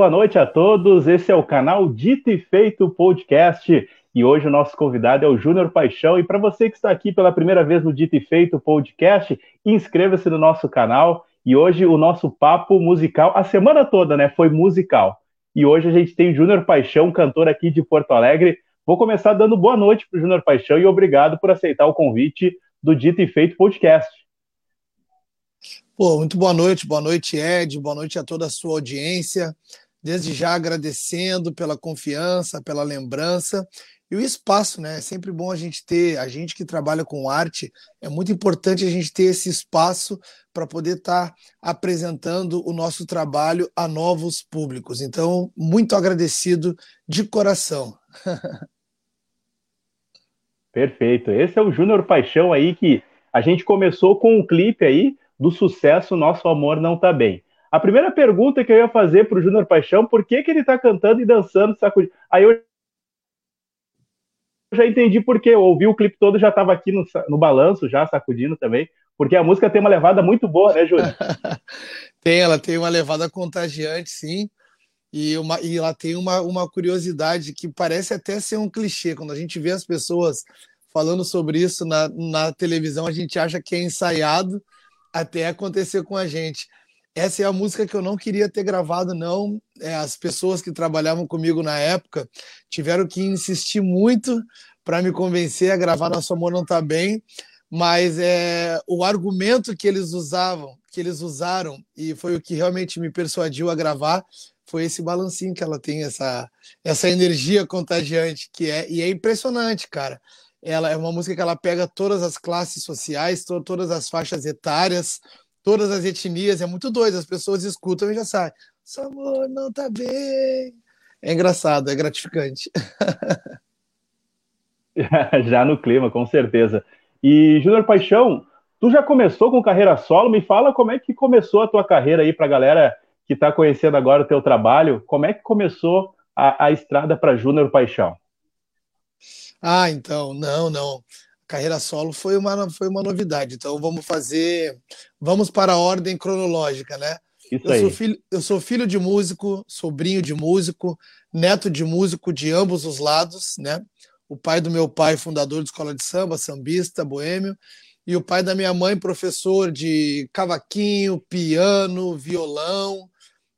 Boa noite a todos. Esse é o canal Dito e Feito Podcast. E hoje o nosso convidado é o Júnior Paixão. E para você que está aqui pela primeira vez no Dito e Feito Podcast, inscreva-se no nosso canal. E hoje o nosso papo musical, a semana toda, né, foi musical. E hoje a gente tem Júnior Paixão, cantor aqui de Porto Alegre. Vou começar dando boa noite para o Júnior Paixão e obrigado por aceitar o convite do Dito e Feito Podcast. Pô, muito boa noite, boa noite, Ed, boa noite a toda a sua audiência. Desde já agradecendo pela confiança, pela lembrança e o espaço, né? É sempre bom a gente ter, a gente que trabalha com arte, é muito importante a gente ter esse espaço para poder estar tá apresentando o nosso trabalho a novos públicos. Então, muito agradecido de coração. Perfeito. Esse é o Júnior Paixão aí que a gente começou com um clipe aí do sucesso Nosso Amor Não Tá Bem. A primeira pergunta que eu ia fazer para o Júnior Paixão, por que, que ele está cantando e dançando sacudindo? Aí eu já entendi por quê. Eu ouvi o clipe todo, já estava aqui no, no balanço, já sacudindo também, porque a música tem uma levada muito boa, né, Júnior? tem, ela tem uma levada contagiante, sim. E, uma, e ela tem uma, uma curiosidade que parece até ser um clichê. Quando a gente vê as pessoas falando sobre isso na, na televisão, a gente acha que é ensaiado, até acontecer com a gente. Essa é a música que eu não queria ter gravado, não. É, as pessoas que trabalhavam comigo na época tiveram que insistir muito para me convencer a gravar Nosso Amor Não Tá Bem, mas é, o argumento que eles usavam, que eles usaram, e foi o que realmente me persuadiu a gravar, foi esse balancinho que ela tem, essa, essa energia contagiante, que é, e é impressionante, cara ela é uma música que ela pega todas as classes sociais, to todas as faixas etárias, todas as etnias, é muito doido, as pessoas escutam e já sabem, seu amor não tá bem. É engraçado, é gratificante. já no clima, com certeza. E Júnior Paixão, tu já começou com carreira solo? Me fala como é que começou a tua carreira aí para a galera que está conhecendo agora o teu trabalho. Como é que começou a, a estrada para Júnior Paixão? Ah, então, não, não. Carreira solo foi uma, foi uma novidade. Então vamos fazer. Vamos para a ordem cronológica, né? Isso eu, aí. Sou filho, eu sou filho de músico, sobrinho de músico, neto de músico de ambos os lados, né? O pai do meu pai, fundador de escola de samba, sambista, boêmio, e o pai da minha mãe, professor de cavaquinho, piano, violão,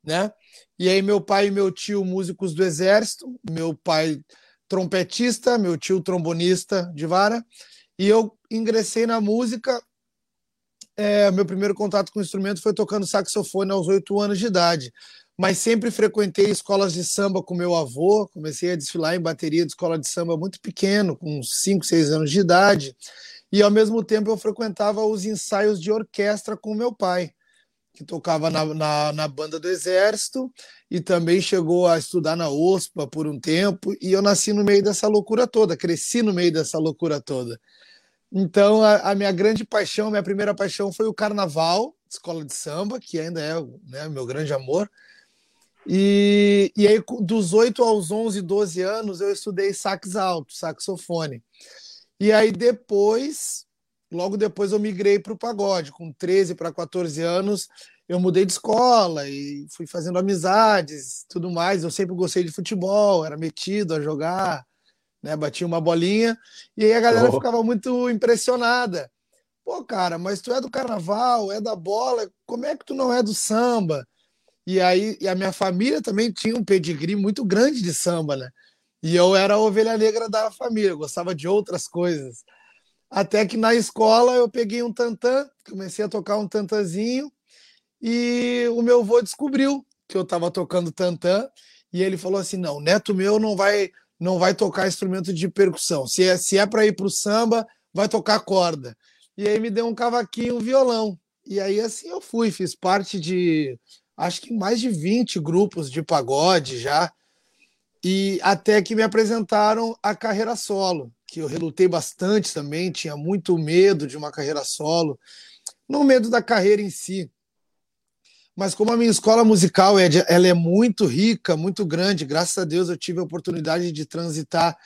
né? E aí meu pai e meu tio, músicos do exército, meu pai trompetista, meu tio trombonista de vara, e eu ingressei na música. É, meu primeiro contato com o instrumento foi tocando saxofone aos oito anos de idade, mas sempre frequentei escolas de samba com meu avô. Comecei a desfilar em bateria de escola de samba muito pequeno, com cinco, seis anos de idade, e ao mesmo tempo eu frequentava os ensaios de orquestra com meu pai que tocava na, na, na, banda do Exército e também chegou a estudar na OSPA por um tempo. E eu nasci no meio dessa loucura toda, cresci no meio dessa loucura toda. Então, a, a minha grande paixão, minha primeira paixão foi o carnaval, escola de samba, que ainda é né, meu grande amor. E, e aí, dos 8 aos 11, 12 anos, eu estudei sax alto, saxofone. E aí, depois, Logo depois eu migrei para o pagode. Com 13 para 14 anos, eu mudei de escola e fui fazendo amizades, tudo mais. Eu sempre gostei de futebol, era metido a jogar, né? Batia uma bolinha e aí a galera oh. ficava muito impressionada. Pô, cara, mas tu é do carnaval, é da bola, como é que tu não é do samba? E aí e a minha família também tinha um pedigree muito grande de samba, né? E eu era a ovelha negra da família, gostava de outras coisas. Até que na escola eu peguei um tantã, comecei a tocar um tantazinho e o meu avô descobriu que eu estava tocando tantã e ele falou assim: "Não, neto meu não vai não vai tocar instrumento de percussão. Se é se é para ir para o samba, vai tocar corda". E aí me deu um cavaquinho, um violão. E aí assim eu fui, fiz parte de acho que mais de 20 grupos de pagode já. E até que me apresentaram a carreira solo que eu relutei bastante também, tinha muito medo de uma carreira solo, não medo da carreira em si, mas como a minha escola musical é, ela é muito rica, muito grande, graças a Deus eu tive a oportunidade de transitar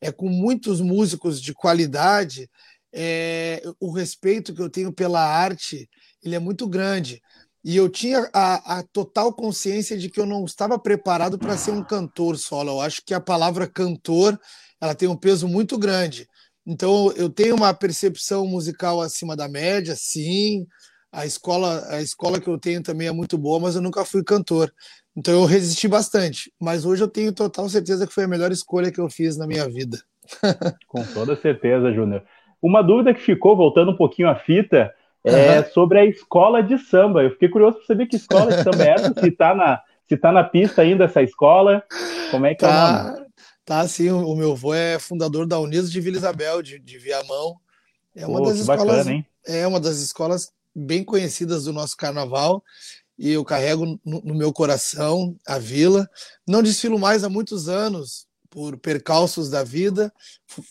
é, com muitos músicos de qualidade, é, o respeito que eu tenho pela arte ele é muito grande. E eu tinha a, a total consciência de que eu não estava preparado para ser um cantor solo. Eu acho que a palavra cantor ela tem um peso muito grande. Então eu tenho uma percepção musical acima da média, sim. A escola, a escola que eu tenho também é muito boa, mas eu nunca fui cantor. Então eu resisti bastante. Mas hoje eu tenho total certeza que foi a melhor escolha que eu fiz na minha vida. Com toda certeza, Júnior. Uma dúvida que ficou, voltando um pouquinho à fita, é uhum. sobre a escola de samba. Eu fiquei curioso para saber que escola de samba é essa, se está na, se tá na pista ainda essa escola. Como é que tá, é o tá, nome? Tá, sim. O meu avô é fundador da Unidos de Vila Isabel, de, de Viamão. É uma Pô, das escolas. Bacana, é uma das escolas bem conhecidas do nosso carnaval. E eu carrego no, no meu coração a vila. Não desfilo mais há muitos anos, por percalços da vida.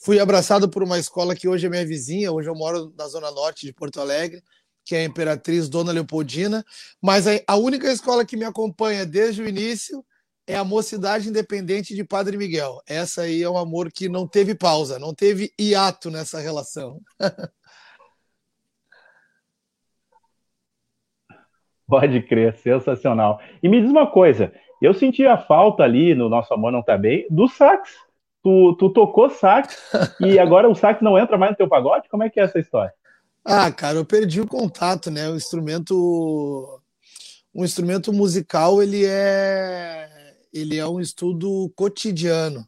Fui abraçado por uma escola que hoje é minha vizinha, hoje eu moro na zona norte de Porto Alegre, que é a Imperatriz Dona Leopoldina, mas a única escola que me acompanha desde o início é a Mocidade Independente de Padre Miguel. Essa aí é um amor que não teve pausa, não teve hiato nessa relação. Pode crer, sensacional. E me diz uma coisa, eu senti a falta ali no Nosso Amor Não Tá Bem do sax. Tu, tu tocou sax e agora o sax não entra mais no teu pagode? Como é que é essa história? Ah, cara, eu perdi o contato, né? O instrumento, um instrumento musical, ele é, ele é um estudo cotidiano.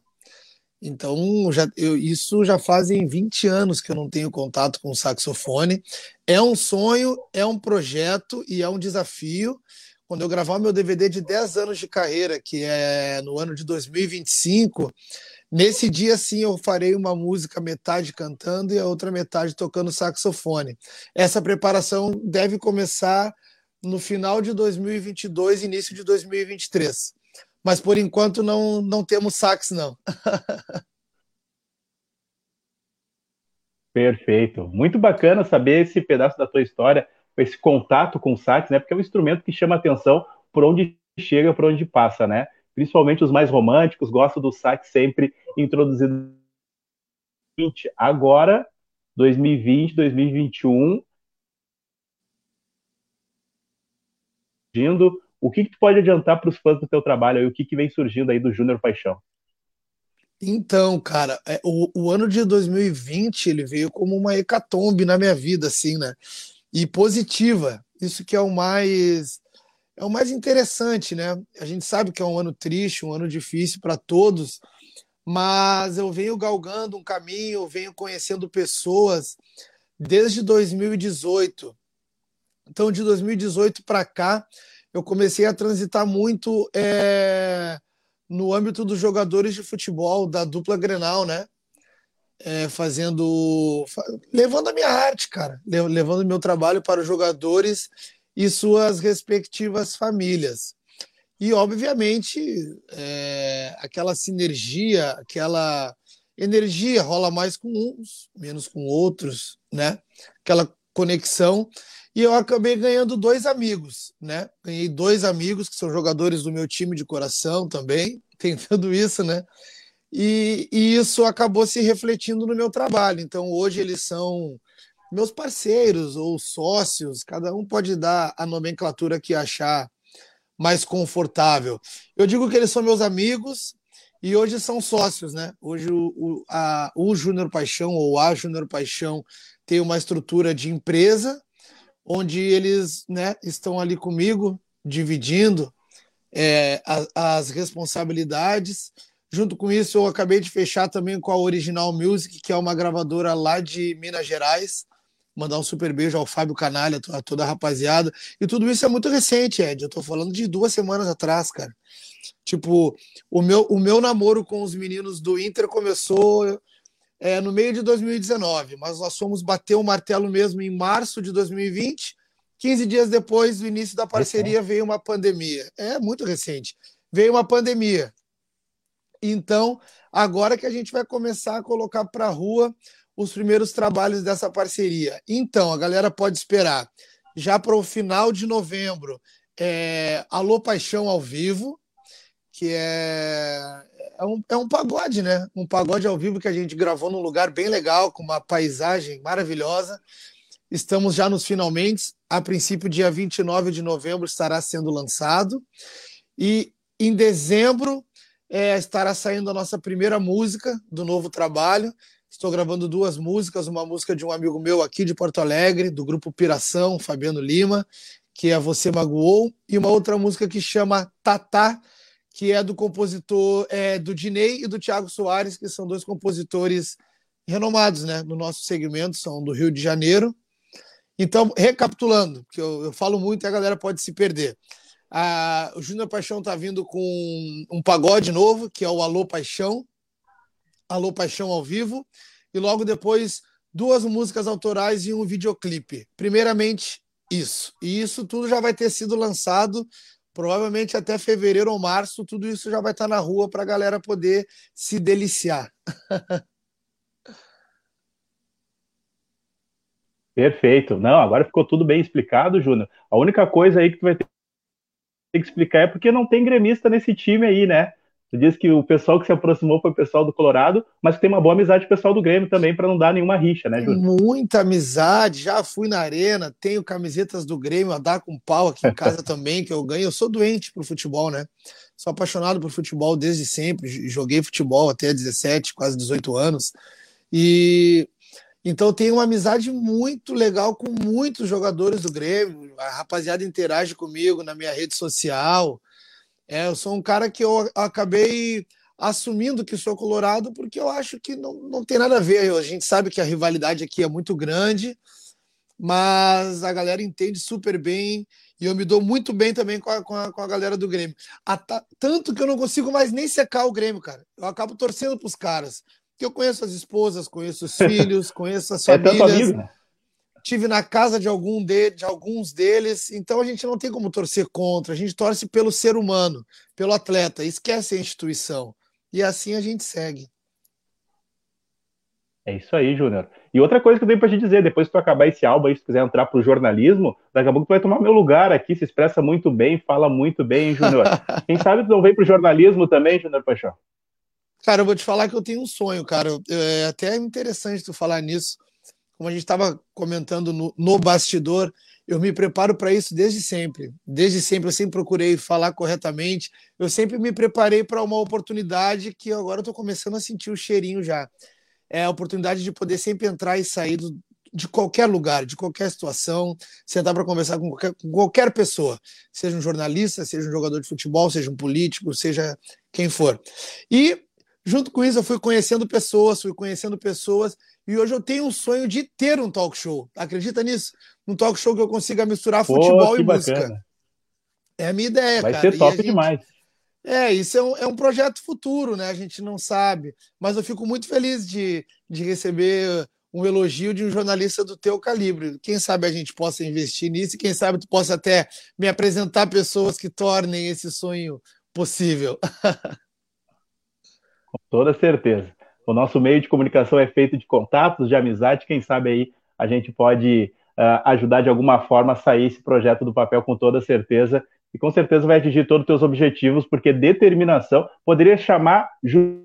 Então, já, eu, isso já fazem 20 anos que eu não tenho contato com saxofone. É um sonho, é um projeto e é um desafio quando eu gravar meu DVD de 10 anos de carreira, que é no ano de 2025, nesse dia sim eu farei uma música metade cantando e a outra metade tocando saxofone. Essa preparação deve começar no final de 2022, início de 2023. Mas por enquanto não, não temos sax, não. Perfeito. Muito bacana saber esse pedaço da tua história esse contato com o sax, né? Porque é um instrumento que chama atenção por onde chega, por onde passa, né? Principalmente os mais românticos gostam do sax sempre introduzido. Agora, 2020, 2021, o que, que tu pode adiantar para os fãs do teu trabalho e o que, que vem surgindo aí do Júnior Paixão? Então, cara, é, o, o ano de 2020 ele veio como uma hecatombe na minha vida, assim, né? e positiva. Isso que é o mais é o mais interessante, né? A gente sabe que é um ano triste, um ano difícil para todos, mas eu venho galgando um caminho, eu venho conhecendo pessoas desde 2018. Então, de 2018 para cá, eu comecei a transitar muito é, no âmbito dos jogadores de futebol, da dupla Grenal, né? é, fazendo. levando a minha arte, cara, levando o meu trabalho para os jogadores e suas respectivas famílias. E, obviamente, é, aquela sinergia, aquela energia rola mais com uns, menos com outros, né? Aquela conexão. E eu acabei ganhando dois amigos, né? Ganhei dois amigos que são jogadores do meu time de coração também, tem tudo isso, né? E, e, isso acabou se refletindo no meu trabalho. Então, hoje eles são meus parceiros ou sócios, cada um pode dar a nomenclatura que achar mais confortável. Eu digo que eles são meus amigos e hoje são sócios, né? Hoje o, o, o Júnior Paixão ou a Júnior Paixão tem uma estrutura de empresa onde eles né, estão ali comigo, dividindo é, as, as responsabilidades Junto com isso, eu acabei de fechar também com a Original Music, que é uma gravadora lá de Minas Gerais. Mandar um super beijo ao Fábio Canalha, a toda a rapaziada. E tudo isso é muito recente, Ed. Eu tô falando de duas semanas atrás, cara. Tipo, o meu, o meu namoro com os meninos do Inter começou é, no meio de 2019, mas nós fomos bater o martelo mesmo em março de 2020. 15 dias depois do início da parceria veio uma pandemia. É muito recente. Veio uma pandemia. Então, agora que a gente vai começar a colocar para a rua os primeiros trabalhos dessa parceria. Então, a galera pode esperar já para o final de novembro é, Alô Paixão ao vivo, que é, é, um, é um pagode, né? Um pagode ao vivo que a gente gravou num lugar bem legal, com uma paisagem maravilhosa. Estamos já nos finalmente. A princípio, dia 29 de novembro estará sendo lançado. E em dezembro é, estará saindo a nossa primeira música do novo trabalho. Estou gravando duas músicas, uma música de um amigo meu aqui de Porto Alegre, do grupo Piração, Fabiano Lima, que é Você Magoou, e uma outra música que chama Tatá, que é do compositor é, do Dinei e do Tiago Soares, que são dois compositores renomados né, no nosso segmento, são do Rio de Janeiro. Então, recapitulando, que eu, eu falo muito e a galera pode se perder. O Júnior Paixão está vindo com um pagode novo, que é o Alô Paixão, Alô Paixão ao vivo, e logo depois duas músicas autorais e um videoclipe. Primeiramente, isso. E isso tudo já vai ter sido lançado provavelmente até fevereiro ou março, tudo isso já vai estar na rua para a galera poder se deliciar. Perfeito. Não, agora ficou tudo bem explicado, Júnior. A única coisa aí que tu vai ter que explicar é porque não tem gremista nesse time aí, né? Tu disse que o pessoal que se aproximou foi o pessoal do Colorado, mas tem uma boa amizade com o pessoal do Grêmio também, para não dar nenhuma rixa, né, Júnior? Muita amizade, já fui na arena, tenho camisetas do Grêmio a dar com pau aqui em casa também, que eu ganho. Eu sou doente pro futebol, né? Sou apaixonado por futebol desde sempre, joguei futebol até 17, quase 18 anos. E então tenho uma amizade muito legal com muitos jogadores do Grêmio. A rapaziada interage comigo na minha rede social. É, eu sou um cara que eu acabei assumindo que sou colorado porque eu acho que não, não tem nada a ver. A gente sabe que a rivalidade aqui é muito grande, mas a galera entende super bem e eu me dou muito bem também com a, com a, com a galera do Grêmio. tanto que eu não consigo mais nem secar o Grêmio, cara. Eu acabo torcendo para os caras. Porque eu conheço as esposas, conheço os filhos, conheço as famílias. É tanto amigo, né? Tive na casa de, algum de, de alguns deles, então a gente não tem como torcer contra, a gente torce pelo ser humano, pelo atleta, esquece a instituição. E assim a gente segue. É isso aí, Júnior. E outra coisa que eu tenho pra te dizer, depois que tu acabar esse álbum aí, se quiser entrar pro jornalismo, daqui a pouco tu vai tomar meu lugar aqui, se expressa muito bem, fala muito bem, Júnior. Quem sabe tu não vem pro jornalismo também, Júnior Paixão? Cara, eu vou te falar que eu tenho um sonho, cara. É até interessante tu falar nisso como a gente estava comentando no, no bastidor, eu me preparo para isso desde sempre. Desde sempre eu sempre procurei falar corretamente. Eu sempre me preparei para uma oportunidade que agora eu estou começando a sentir o cheirinho já. É a oportunidade de poder sempre entrar e sair do, de qualquer lugar, de qualquer situação, sentar para conversar com qualquer, com qualquer pessoa, seja um jornalista, seja um jogador de futebol, seja um político, seja quem for. E junto com isso eu fui conhecendo pessoas, fui conhecendo pessoas e hoje eu tenho um sonho de ter um talk show. Acredita nisso? Um talk show que eu consiga misturar Pô, futebol e música. Bacana. É a minha ideia, Vai cara. ser top gente... demais. É, isso é um, é um projeto futuro, né? A gente não sabe. Mas eu fico muito feliz de, de receber um elogio de um jornalista do teu calibre. Quem sabe a gente possa investir nisso e quem sabe tu possa até me apresentar pessoas que tornem esse sonho possível. Com toda certeza. O nosso meio de comunicação é feito de contatos, de amizade. Quem sabe aí a gente pode uh, ajudar de alguma forma a sair esse projeto do papel com toda certeza. E com certeza vai atingir todos os teus objetivos, porque determinação poderia chamar Júnior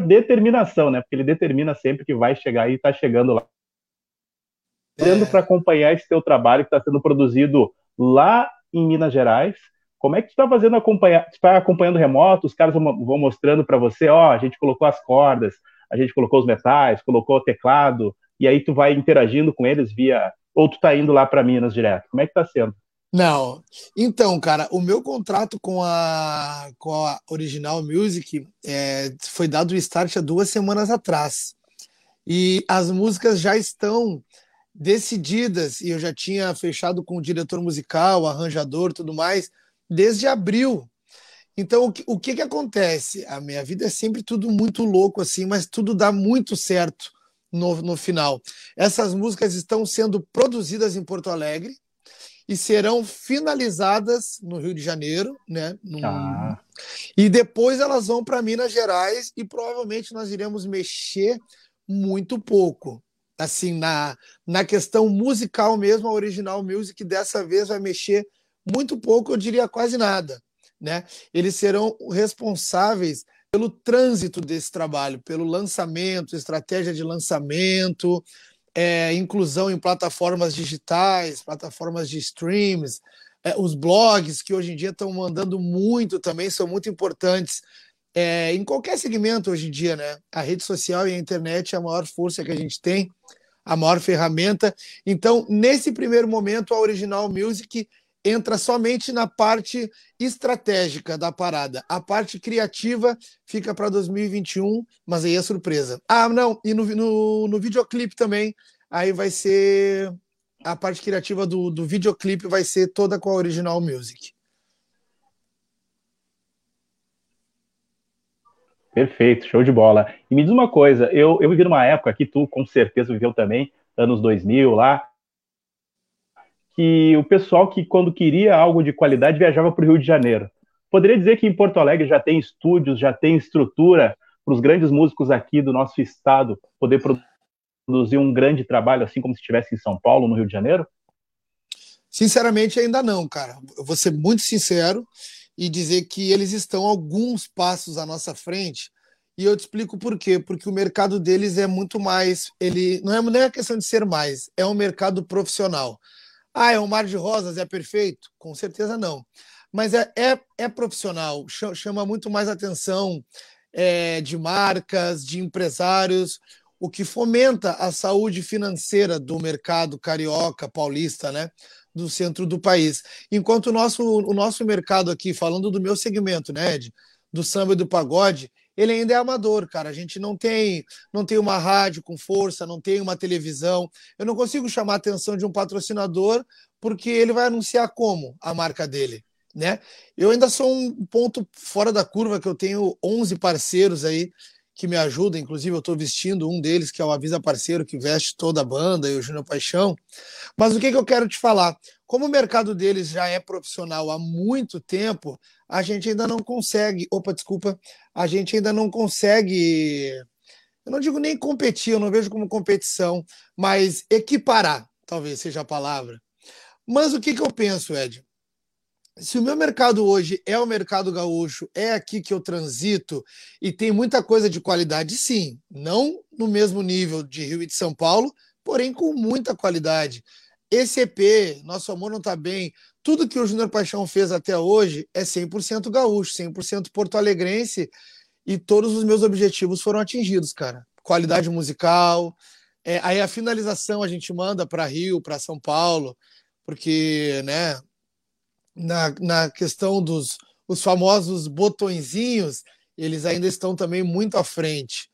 Determinação, né? Porque ele determina sempre que vai chegar e está chegando lá. Dando é. para acompanhar esse teu trabalho que está sendo produzido lá em Minas Gerais como é que tu está fazendo acompanhar? Está acompanhando remoto? Os caras vão, vão mostrando para você, ó, a gente colocou as cordas, a gente colocou os metais, colocou o teclado, e aí tu vai interagindo com eles via ou tu tá indo lá para Minas direto? Como é que tá sendo? Não. Então, cara, o meu contrato com a, com a Original Music é, foi dado o start há duas semanas atrás. E as músicas já estão decididas, e eu já tinha fechado com o diretor musical, arranjador tudo mais, desde abril. Então, o que, o que, que acontece? A minha vida é sempre tudo muito louco, assim, mas tudo dá muito certo no, no final. Essas músicas estão sendo produzidas em Porto Alegre e serão finalizadas no Rio de Janeiro, né? Num... Ah. E depois elas vão para Minas Gerais e provavelmente nós iremos mexer muito pouco. Assim, na, na questão musical mesmo, a Original Music dessa vez vai mexer muito pouco, eu diria quase nada. Né? Eles serão responsáveis pelo trânsito desse trabalho, pelo lançamento, estratégia de lançamento, é, inclusão em plataformas digitais, plataformas de streams, é, os blogs que hoje em dia estão mandando muito também, são muito importantes é, em qualquer segmento hoje em dia, né? A rede social e a internet é a maior força que a gente tem, a maior ferramenta. Então, nesse primeiro momento, a Original Music entra somente na parte estratégica da parada. A parte criativa fica para 2021, mas aí é surpresa. Ah, não, e no, no, no videoclipe também, aí vai ser a parte criativa do, do videoclipe vai ser toda com a Original Music. Perfeito, show de bola. E me diz uma coisa, eu, eu vivi numa época que tu com certeza viveu também, anos 2000 lá, que o pessoal que quando queria algo de qualidade viajava para o Rio de Janeiro. Poderia dizer que em Porto Alegre já tem estúdios, já tem estrutura para os grandes músicos aqui do nosso estado poder produzir um grande trabalho, assim como se estivesse em São Paulo, no Rio de Janeiro? Sinceramente, ainda não, cara. Eu vou ser muito sincero e dizer que eles estão alguns passos à nossa frente. E eu te explico por quê. Porque o mercado deles é muito mais. Ele não é nem a questão de ser mais, é um mercado profissional. Ah, é um mar de rosas, é perfeito? Com certeza não. Mas é, é, é profissional, chama muito mais atenção é, de marcas, de empresários, o que fomenta a saúde financeira do mercado carioca, paulista, né? do centro do país. Enquanto o nosso, o nosso mercado aqui, falando do meu segmento, né, Ed, do samba e do pagode, ele ainda é amador, cara. A gente não tem, não tem uma rádio com força, não tem uma televisão. Eu não consigo chamar a atenção de um patrocinador porque ele vai anunciar como a marca dele, né? Eu ainda sou um ponto fora da curva que eu tenho 11 parceiros aí que me ajudam, inclusive eu estou vestindo um deles, que é o Avisa Parceiro, que veste toda a banda, e o Júnior Paixão. Mas o que, que eu quero te falar? Como o mercado deles já é profissional há muito tempo, a gente ainda não consegue. Opa, desculpa. A gente ainda não consegue. Eu não digo nem competir, eu não vejo como competição, mas equiparar, talvez seja a palavra. Mas o que, que eu penso, Ed? se o meu mercado hoje é o mercado gaúcho, é aqui que eu transito e tem muita coisa de qualidade, sim, não no mesmo nível de Rio e de São Paulo, porém com muita qualidade. Esse EP, Nosso Amor Não Tá Bem, tudo que o Júnior Paixão fez até hoje é 100% gaúcho, 100% porto-alegrense e todos os meus objetivos foram atingidos, cara. Qualidade musical, é, aí a finalização a gente manda para Rio, para São Paulo, porque, né, na, na questão dos os famosos botõezinhos, eles ainda estão também muito à frente.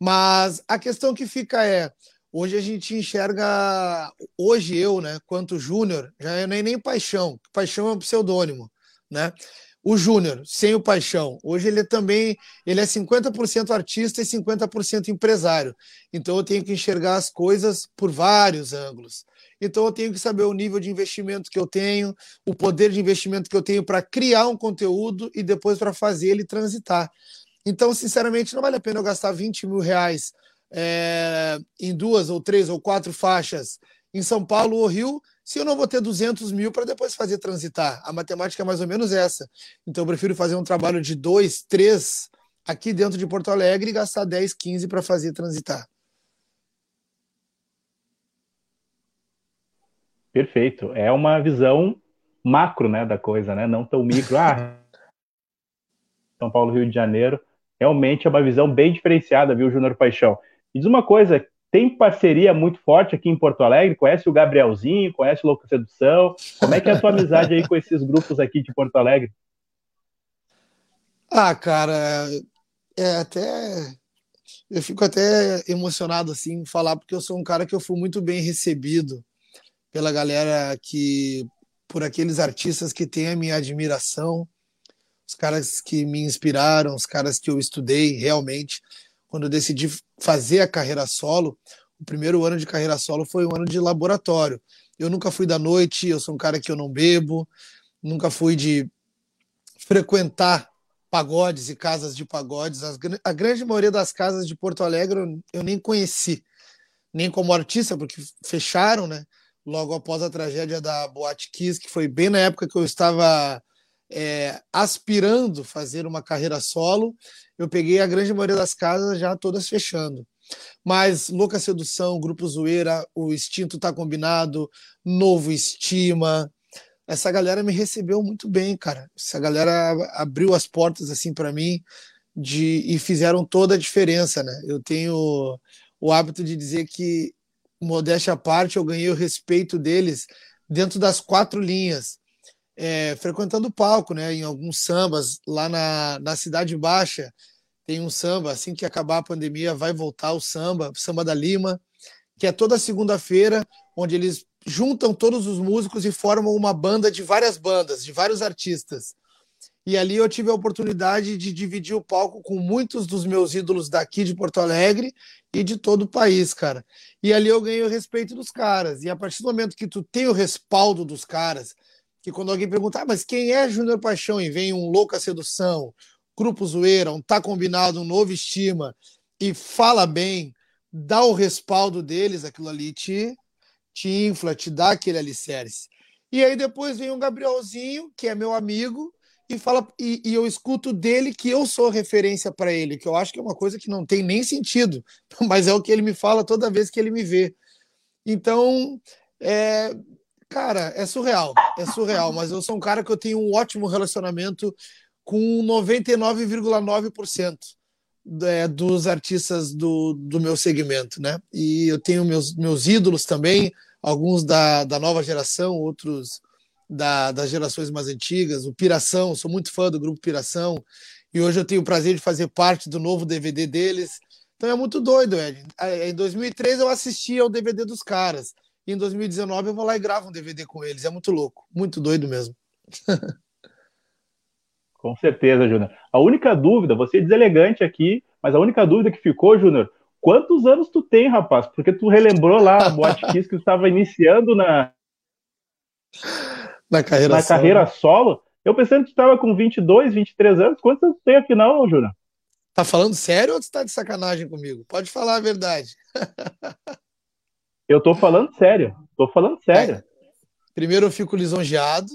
Mas a questão que fica é, hoje a gente enxerga, hoje eu, né, quanto Júnior, já é nem, nem paixão, paixão é um pseudônimo, né? O Júnior, sem o paixão, hoje ele é também, ele é 50% artista e 50% empresário. Então eu tenho que enxergar as coisas por vários ângulos. Então eu tenho que saber o nível de investimento que eu tenho, o poder de investimento que eu tenho para criar um conteúdo e depois para fazer ele transitar. Então, sinceramente, não vale a pena eu gastar 20 mil reais é, em duas ou três ou quatro faixas em São Paulo ou Rio, se eu não vou ter 200 mil para depois fazer transitar. A matemática é mais ou menos essa. Então, eu prefiro fazer um trabalho de dois, três aqui dentro de Porto Alegre e gastar 10, 15 para fazer transitar. Perfeito. É uma visão macro, né, da coisa, né? Não tão micro. Ah, São Paulo, Rio de Janeiro. Realmente é uma visão bem diferenciada, viu, Júnior Paixão? E diz uma coisa, tem parceria muito forte aqui em Porto Alegre? Conhece o Gabrielzinho? Conhece o Louco Sedução? Como é que é a tua amizade aí com esses grupos aqui de Porto Alegre? Ah, cara, é até eu fico até emocionado assim em falar porque eu sou um cara que eu fui muito bem recebido pela galera que, por aqueles artistas que têm a minha admiração, os caras que me inspiraram, os caras que eu estudei realmente. Quando eu decidi fazer a carreira solo, o primeiro ano de carreira solo foi um ano de laboratório. Eu nunca fui da noite, eu sou um cara que eu não bebo, nunca fui de frequentar pagodes e casas de pagodes. As, a grande maioria das casas de Porto Alegre eu, nem conheci, nem como artista, porque fecharam, né? logo após a tragédia da Boate Kiss, que foi bem na época que eu estava é, aspirando fazer uma carreira solo, eu peguei a grande maioria das casas já todas fechando. Mas Louca Sedução, Grupo Zoeira, o Instinto Tá Combinado, Novo Estima, essa galera me recebeu muito bem, cara. Essa galera abriu as portas assim para mim de e fizeram toda a diferença, né? Eu tenho o hábito de dizer que modéstia à parte, eu ganhei o respeito deles dentro das quatro linhas, é, frequentando o palco, né? Em alguns sambas lá na, na Cidade Baixa tem um samba assim que acabar a pandemia vai voltar o samba, o samba da Lima, que é toda segunda-feira, onde eles juntam todos os músicos e formam uma banda de várias bandas, de vários artistas. E ali eu tive a oportunidade de dividir o palco com muitos dos meus ídolos daqui de Porto Alegre e de todo o país, cara. E ali eu ganhei o respeito dos caras. E a partir do momento que tu tem o respaldo dos caras, que quando alguém perguntar, ah, mas quem é Júnior Paixão? E vem um Louca Sedução, Grupo Zoeira, um Tá Combinado, um Novo Estima, e fala bem, dá o respaldo deles, aquilo ali te, te infla, te dá aquele alicerce. E aí depois vem um Gabrielzinho, que é meu amigo, e fala e, e, eu escuto dele que eu sou referência para ele, que eu acho que é uma coisa que não tem nem sentido, mas é o que ele me fala toda vez que ele me vê. Então, é, cara, é surreal, é surreal, mas eu sou um cara que eu tenho um ótimo relacionamento com 99,9% é, dos artistas do, do meu segmento, né? E eu tenho meus, meus ídolos também, alguns da, da nova geração, outros da, das gerações mais antigas, o Piração, sou muito fã do grupo Piração, e hoje eu tenho o prazer de fazer parte do novo DVD deles. Então é muito doido, Ed. Em 2003 eu assisti ao DVD dos caras, e em 2019 eu vou lá e gravo um DVD com eles. É muito louco, muito doido mesmo. Com certeza, Júnior. A única dúvida, você é deselegante aqui, mas a única dúvida que ficou, Júnior, quantos anos tu tem, rapaz? Porque tu relembrou lá a Boate Kiss que tu estava iniciando na na carreira na solo. carreira solo. Eu pensando que tu estava com 22, 23 anos. Quantos anos tu tem afinal, Júnior? Tá falando sério ou tu tá de sacanagem comigo? Pode falar a verdade. eu tô falando sério. Tô falando sério. É. Primeiro eu fico lisonjeado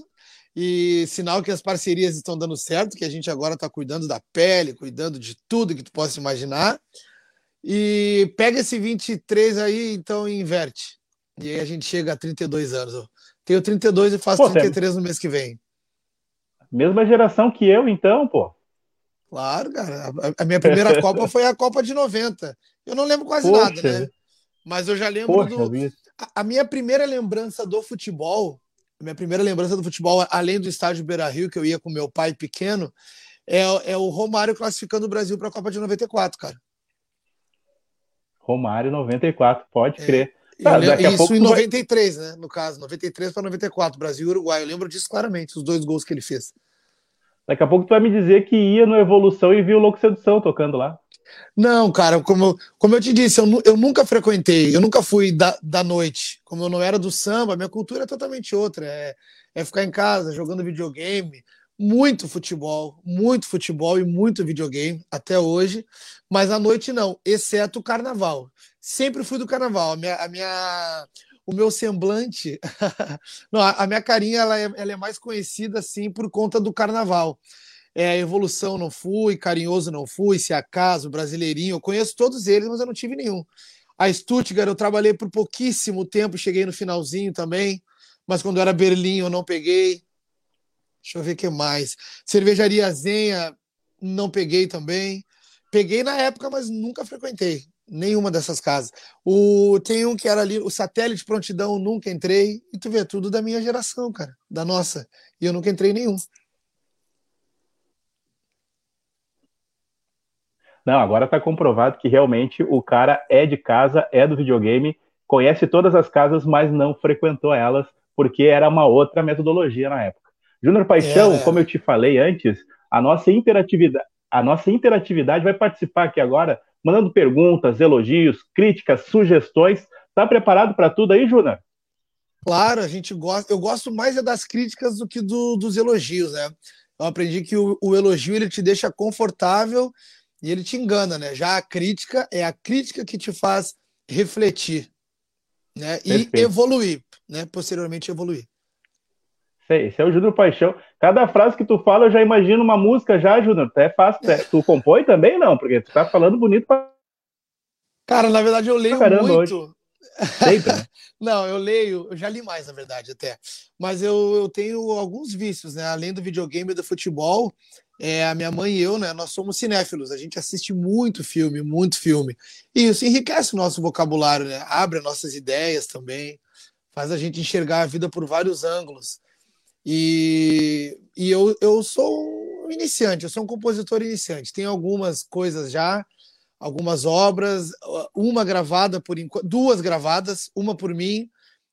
e sinal que as parcerias estão dando certo, que a gente agora está cuidando da pele, cuidando de tudo que tu possa imaginar. E pega esse 23 aí, então, e inverte. E aí a gente chega a 32 anos. Tenho 32 e faço pô, 33 é... no mês que vem. Mesma geração que eu, então, pô. Claro, cara. A minha primeira Copa foi a Copa de 90. Eu não lembro quase Poxa. nada, né? Mas eu já lembro Poxa, do. A, a minha primeira lembrança do futebol, minha primeira lembrança do futebol, além do estádio Beira Rio, que eu ia com meu pai pequeno, é, é o Romário classificando o Brasil para a Copa de 94, cara. Romário 94, pode é. crer. Tá, isso em 93, vai... né? No caso, 93 para 94, Brasil e Uruguai. Eu lembro disso claramente, os dois gols que ele fez. Daqui a pouco tu vai me dizer que ia no Evolução e viu o Louco Sedução tocando lá. Não, cara, como, como eu te disse, eu, eu nunca frequentei, eu nunca fui da, da noite. Como eu não era do samba, minha cultura é totalmente outra. É, é ficar em casa jogando videogame, muito futebol, muito futebol e muito videogame até hoje, mas à noite não, exceto o carnaval sempre fui do carnaval. A minha, a minha o meu semblante, não, a minha carinha ela é, ela é, mais conhecida assim por conta do carnaval. É, evolução não fui, carinhoso não fui, se acaso, brasileirinho, eu conheço todos eles, mas eu não tive nenhum. A Stuttgart eu trabalhei por pouquíssimo tempo, cheguei no finalzinho também, mas quando era Berlim eu não peguei. Deixa eu ver o que mais. Cervejaria Zenha não peguei também. Peguei na época, mas nunca frequentei nenhuma dessas casas. O, tem um que era ali, o satélite prontidão, nunca entrei. E tu vê, tudo da minha geração, cara, da nossa. E eu nunca entrei em nenhum. Não, agora está comprovado que realmente o cara é de casa, é do videogame, conhece todas as casas, mas não frequentou elas, porque era uma outra metodologia na época. Júnior Paixão, é, é. como eu te falei antes, a nossa interatividade, a nossa interatividade vai participar aqui agora mandando perguntas, elogios, críticas, sugestões. Tá preparado para tudo aí, Juna? Claro, a gente gosta. Eu gosto mais é das críticas do que do, dos elogios, né? Eu aprendi que o, o, elogio ele te deixa confortável e ele te engana, né? Já a crítica é a crítica que te faz refletir, né? E evoluir, né? Posteriormente evoluir. Esse é o Júnior Paixão. Cada frase que tu fala, eu já imagino uma música já, Júnior. É fácil. É. Tu compõe também, não? Porque tu tá falando bonito pra... Cara, na verdade eu leio Caramba, muito. Hoje. Sempre, né? Não, eu leio, eu já li mais, na verdade, até. Mas eu, eu tenho alguns vícios, né? Além do videogame e do futebol, é, a minha mãe e eu, né? Nós somos cinéfilos, a gente assiste muito filme, muito filme. E isso enriquece o nosso vocabulário, né? Abre nossas ideias também, faz a gente enxergar a vida por vários ângulos. E, e eu, eu sou um iniciante, eu sou um compositor iniciante. Tenho algumas coisas já, algumas obras, uma gravada por duas gravadas, uma por mim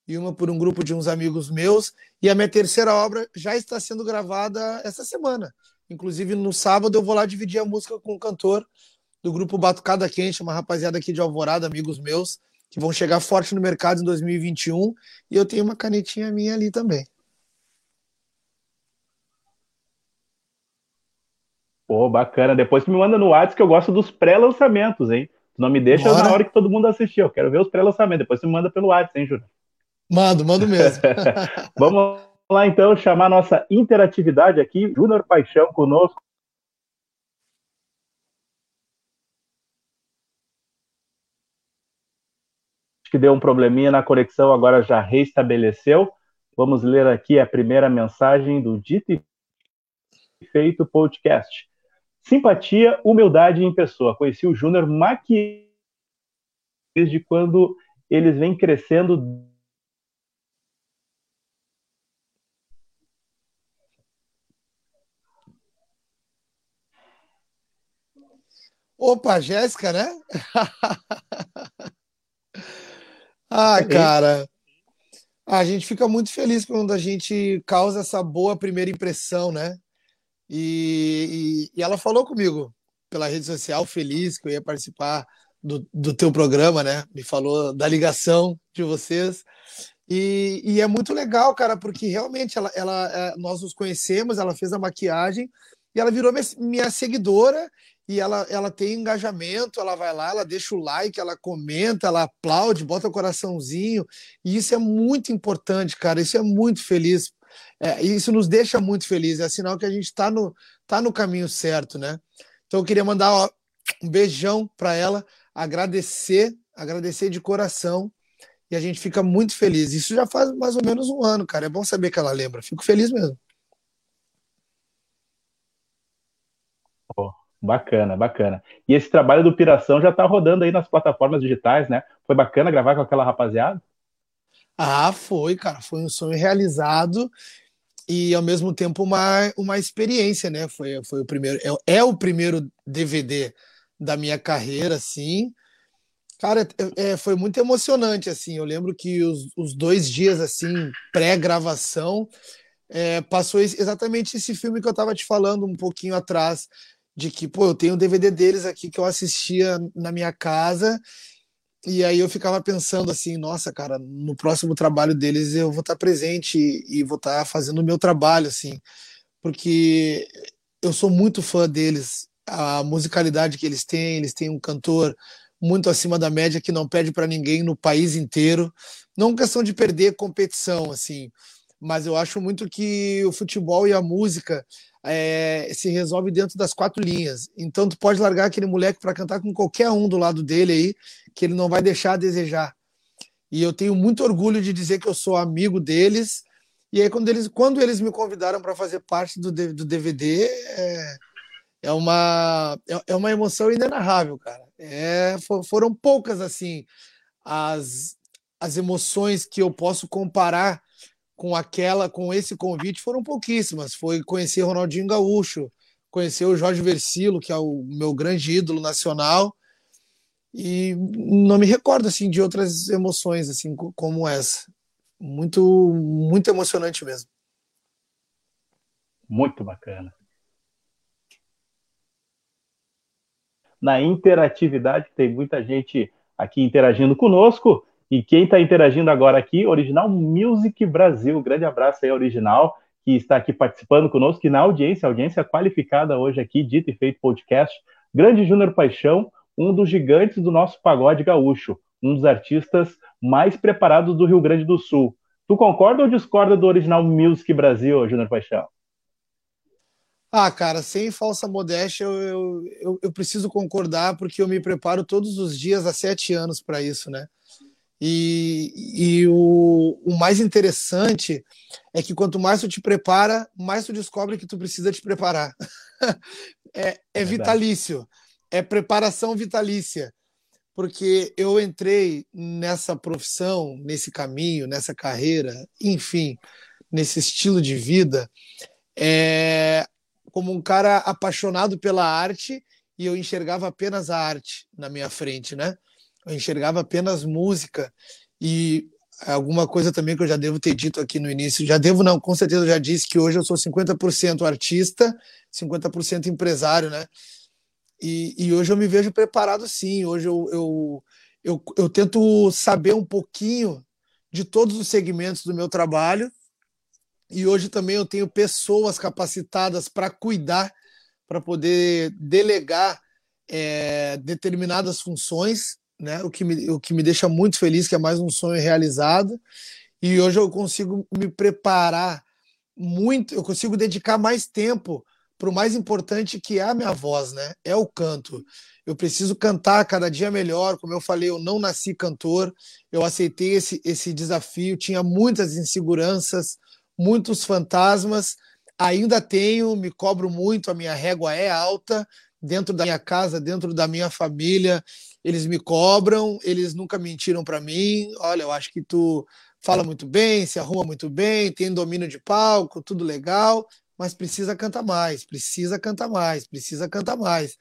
e uma por um grupo de uns amigos meus, e a minha terceira obra já está sendo gravada essa semana. Inclusive no sábado eu vou lá dividir a música com o cantor do grupo Batucada Quente, uma rapaziada aqui de Alvorada, amigos meus, que vão chegar forte no mercado em 2021, e eu tenho uma canetinha minha ali também. Pô, bacana. Depois tu me manda no WhatsApp que eu gosto dos pré-lançamentos, hein? Tu não me deixa Bora. na hora que todo mundo assistir. Eu quero ver os pré-lançamentos. Depois tu me manda pelo WhatsApp, hein, Júlio? Mando, mando mesmo. Vamos lá, então, chamar nossa interatividade aqui. Júnior Paixão conosco. que deu um probleminha na conexão, agora já restabeleceu. Vamos ler aqui a primeira mensagem do Dito e Feito Podcast. Simpatia, humildade em pessoa. Conheci o Júnior Maqui desde quando eles vêm crescendo. Opa, Jéssica, né? ah, cara. A gente fica muito feliz quando a gente causa essa boa primeira impressão, né? E, e, e, ela falou comigo pela rede social, feliz que eu ia participar do, do teu programa, né? Me falou da ligação de vocês. E, e é muito legal, cara, porque realmente ela, ela, é, nós nos conhecemos, ela fez a maquiagem e ela virou minha, minha seguidora e ela, ela tem engajamento, ela vai lá, ela deixa o like, ela comenta, ela aplaude, bota o coraçãozinho, e isso é muito importante, cara, isso é muito feliz é, isso nos deixa muito felizes, é sinal que a gente está no, tá no caminho certo, né? Então eu queria mandar ó, um beijão para ela, agradecer, agradecer de coração, e a gente fica muito feliz. Isso já faz mais ou menos um ano, cara. É bom saber que ela lembra. Fico feliz mesmo. Oh, bacana, bacana. E esse trabalho do Piração já está rodando aí nas plataformas digitais, né? Foi bacana gravar com aquela rapaziada? Ah, foi, cara. Foi um sonho realizado e ao mesmo tempo uma, uma experiência, né? Foi, foi o primeiro, é, é o primeiro DVD da minha carreira, assim. Cara, é, é, foi muito emocionante, assim. Eu lembro que os, os dois dias, assim, pré-gravação, é, passou exatamente esse filme que eu estava te falando um pouquinho atrás, de que, pô, eu tenho um DVD deles aqui que eu assistia na minha casa e aí eu ficava pensando assim, nossa, cara, no próximo trabalho deles eu vou estar presente e, e vou estar fazendo o meu trabalho, assim, porque eu sou muito fã deles, a musicalidade que eles têm, eles têm um cantor muito acima da média que não pede para ninguém no país inteiro, não questão de perder competição, assim, mas eu acho muito que o futebol e a música é, se resolve dentro das quatro linhas. Então tu pode largar aquele moleque para cantar com qualquer um do lado dele aí, que ele não vai deixar a desejar. E eu tenho muito orgulho de dizer que eu sou amigo deles. E aí quando eles, quando eles me convidaram para fazer parte do, do DVD, é, é uma é, é uma emoção inenarrável, cara. É, foram poucas assim as as emoções que eu posso comparar com aquela, com esse convite foram pouquíssimas. Foi conhecer Ronaldinho Gaúcho, conhecer o Jorge Versilo, que é o meu grande ídolo nacional, e não me recordo assim de outras emoções assim como essa. Muito, muito emocionante mesmo. Muito bacana. Na interatividade, tem muita gente aqui interagindo conosco. E quem está interagindo agora aqui, Original Music Brasil. Grande abraço aí, Original, que está aqui participando conosco, e na audiência, audiência qualificada hoje aqui, dito e feito podcast. Grande Júnior Paixão, um dos gigantes do nosso pagode gaúcho, um dos artistas mais preparados do Rio Grande do Sul. Tu concorda ou discorda do Original Music Brasil, Júnior Paixão? Ah, cara, sem falsa modéstia, eu, eu, eu, preciso concordar porque eu me preparo todos os dias há sete anos para isso, né? E, e o, o mais interessante é que quanto mais tu te prepara, mais tu descobre que tu precisa te preparar. é, é, é vitalício, é preparação vitalícia. Porque eu entrei nessa profissão, nesse caminho, nessa carreira, enfim, nesse estilo de vida, é, como um cara apaixonado pela arte e eu enxergava apenas a arte na minha frente, né? Eu enxergava apenas música e alguma coisa também que eu já devo ter dito aqui no início, já devo não, com certeza eu já disse que hoje eu sou 50% artista, 50% empresário, né? E, e, hoje eu me vejo preparado sim, hoje eu, eu, eu, eu tento saber um pouquinho de todos os segmentos do meu trabalho. E hoje também eu tenho pessoas capacitadas para cuidar, para poder delegar é, determinadas funções, né? o, que me, o que me deixa muito feliz, que é mais um sonho realizado. E hoje eu consigo me preparar muito, eu consigo dedicar mais tempo para o mais importante que é a minha voz, né? É o canto. Eu preciso cantar cada dia melhor. Como eu falei, eu não nasci cantor, eu aceitei esse, esse desafio, tinha muitas inseguranças, muitos fantasmas. Ainda tenho, me cobro muito, a minha régua é alta. Dentro da minha casa, dentro da minha família, eles me cobram, eles nunca mentiram para mim. Olha, eu acho que tu fala muito bem, se arruma muito bem, tem domínio de palco, tudo legal, mas precisa cantar mais, precisa cantar mais, precisa cantar mais.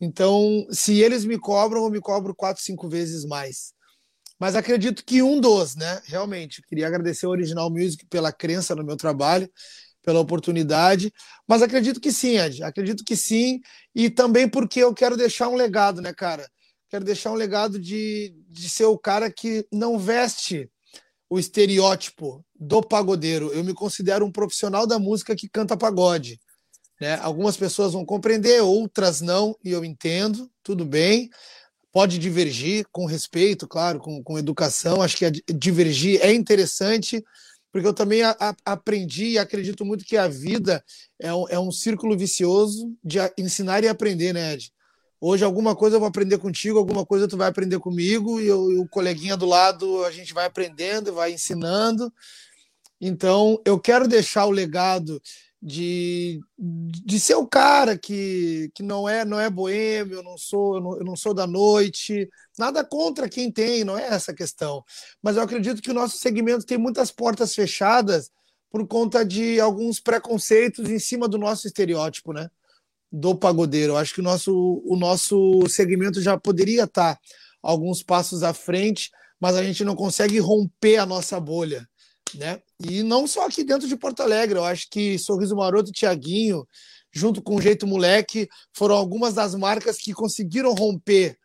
Então, se eles me cobram, eu me cobro quatro, cinco vezes mais. Mas acredito que um dos, né? Realmente, queria agradecer ao Original Music pela crença no meu trabalho, pela oportunidade. Mas acredito que sim, Ed. Acredito que sim. E também porque eu quero deixar um legado, né, cara? Quero deixar um legado de, de ser o cara que não veste o estereótipo do pagodeiro. Eu me considero um profissional da música que canta pagode. Né? Algumas pessoas vão compreender, outras não, e eu entendo, tudo bem pode divergir com respeito, claro, com, com educação. Acho que divergir é interessante, porque eu também a, a, aprendi e acredito muito que a vida é um, é um círculo vicioso de ensinar e aprender, né, Ed? Hoje alguma coisa eu vou aprender contigo, alguma coisa tu vai aprender comigo, e, eu, e o coleguinha do lado a gente vai aprendendo, vai ensinando. Então, eu quero deixar o legado de, de ser o cara que, que não é não é boêmio, não sou eu não, eu não, sou da noite, nada contra quem tem, não é essa a questão. Mas eu acredito que o nosso segmento tem muitas portas fechadas por conta de alguns preconceitos em cima do nosso estereótipo, né? Do pagodeiro. Eu acho que o nosso, o nosso segmento já poderia estar alguns passos à frente, mas a gente não consegue romper a nossa bolha né? E não só aqui dentro de Porto Alegre, eu acho que Sorriso Maroto e Tiaguinho, junto com o Jeito Moleque, foram algumas das marcas que conseguiram romper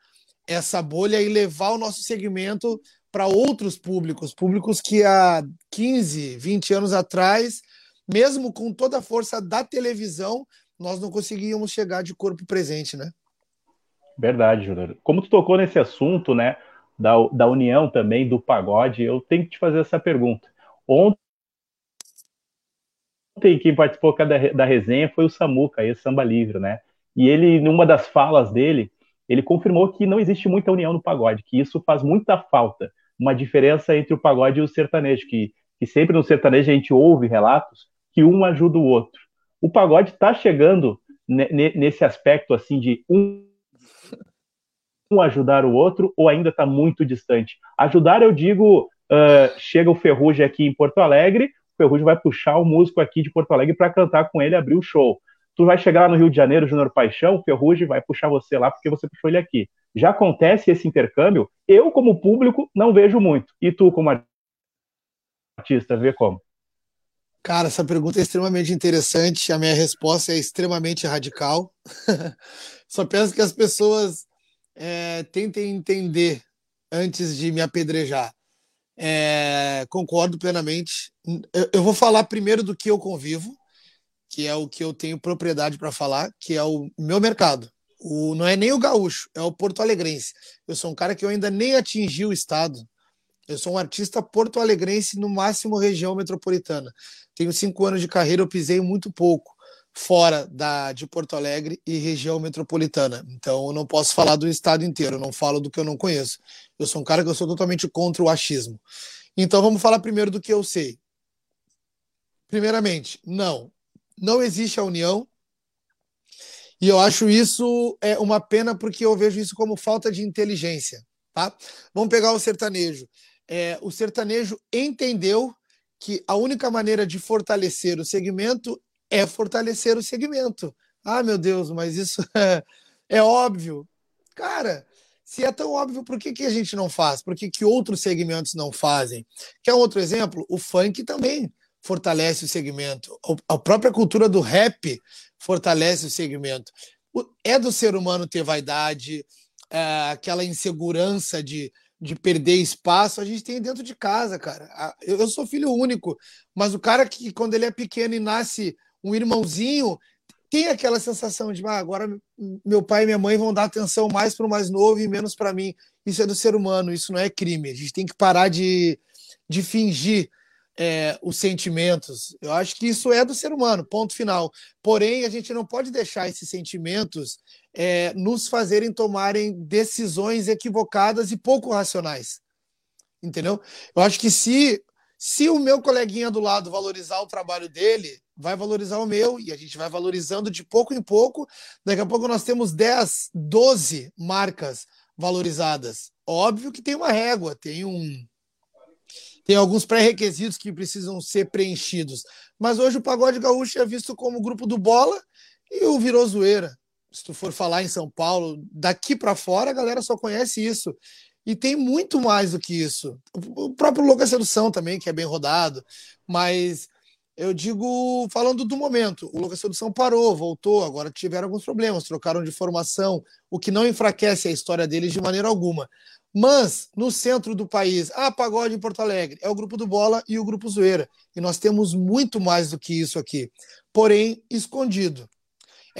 essa bolha e levar o nosso segmento para outros públicos, públicos que há 15, 20 anos atrás, mesmo com toda a força da televisão, nós não conseguíamos chegar de corpo presente, né? Verdade, Júnior. Como tu tocou nesse assunto, né, da, da união também, do pagode, eu tenho que te fazer essa pergunta. Ontem, quem participou da, da resenha foi o Samuca, esse samba livre, né? E ele, numa das falas dele, ele confirmou que não existe muita união no pagode, que isso faz muita falta, uma diferença entre o pagode e o sertanejo, que, que sempre no sertanejo a gente ouve relatos que um ajuda o outro. O pagode está chegando nesse aspecto assim de um um ajudar o outro ou ainda está muito distante? Ajudar, eu digo, Uh, chega o Ferrugem aqui em Porto Alegre, o Ferrugem vai puxar o músico aqui de Porto Alegre para cantar com ele abrir o show. Tu vai chegar lá no Rio de Janeiro, Júnior Paixão, o Ferrugem vai puxar você lá porque você puxou ele aqui. Já acontece esse intercâmbio, eu como público não vejo muito. E tu como artista, vê como? Cara, essa pergunta é extremamente interessante. A minha resposta é extremamente radical. Só peço que as pessoas é, tentem entender antes de me apedrejar. É, concordo plenamente. Eu, eu, vou falar primeiro do que eu convivo, que é o que eu tenho propriedade para falar, que é o meu mercado. O, não é nem o gaúcho, é o porto-alegrense. Eu sou um cara que eu ainda nem atingi o estado. Eu sou um artista porto-alegrense, no máximo região metropolitana. Tenho cinco anos de carreira, eu pisei muito pouco fora da, de Porto Alegre e região metropolitana. Então, eu não posso falar do estado inteiro, eu não falo do que eu não conheço. Eu sou um cara que eu sou totalmente contra o achismo. Então, vamos falar primeiro do que eu sei. Primeiramente, não, não existe a união. E eu acho isso é uma pena porque eu vejo isso como falta de inteligência. Tá? Vamos pegar o sertanejo. É, o sertanejo entendeu que a única maneira de fortalecer o segmento é fortalecer o segmento. Ah, meu Deus, mas isso é, é óbvio. Cara, se é tão óbvio, por que, que a gente não faz? Por que, que outros segmentos não fazem? Quer um outro exemplo? O funk também fortalece o segmento. A própria cultura do rap fortalece o segmento. É do ser humano ter vaidade, é, aquela insegurança de, de perder espaço, a gente tem dentro de casa, cara. Eu sou filho único, mas o cara que, quando ele é pequeno e nasce um irmãozinho, tem aquela sensação de ah, agora meu pai e minha mãe vão dar atenção mais para o mais novo e menos para mim. Isso é do ser humano, isso não é crime. A gente tem que parar de, de fingir é, os sentimentos. Eu acho que isso é do ser humano, ponto final. Porém, a gente não pode deixar esses sentimentos é, nos fazerem tomarem decisões equivocadas e pouco racionais. Entendeu? Eu acho que se, se o meu coleguinha do lado valorizar o trabalho dele, vai valorizar o meu e a gente vai valorizando de pouco em pouco. Daqui a pouco nós temos 10, 12 marcas valorizadas. Óbvio que tem uma régua, tem um tem alguns pré-requisitos que precisam ser preenchidos. Mas hoje o Pagode Gaúcho é visto como grupo do bola e o virou zoeira. Se tu for falar em São Paulo, daqui para fora a galera só conhece isso. E tem muito mais do que isso. O próprio Louca Sedução também, que é bem rodado. Mas eu digo, falando do momento, o Lucas Sedução parou, voltou, agora tiveram alguns problemas, trocaram de formação, o que não enfraquece a história deles de maneira alguma. Mas no centro do país, ah, pagode em Porto Alegre, é o grupo do Bola e o grupo Zoeira. E nós temos muito mais do que isso aqui, porém escondido.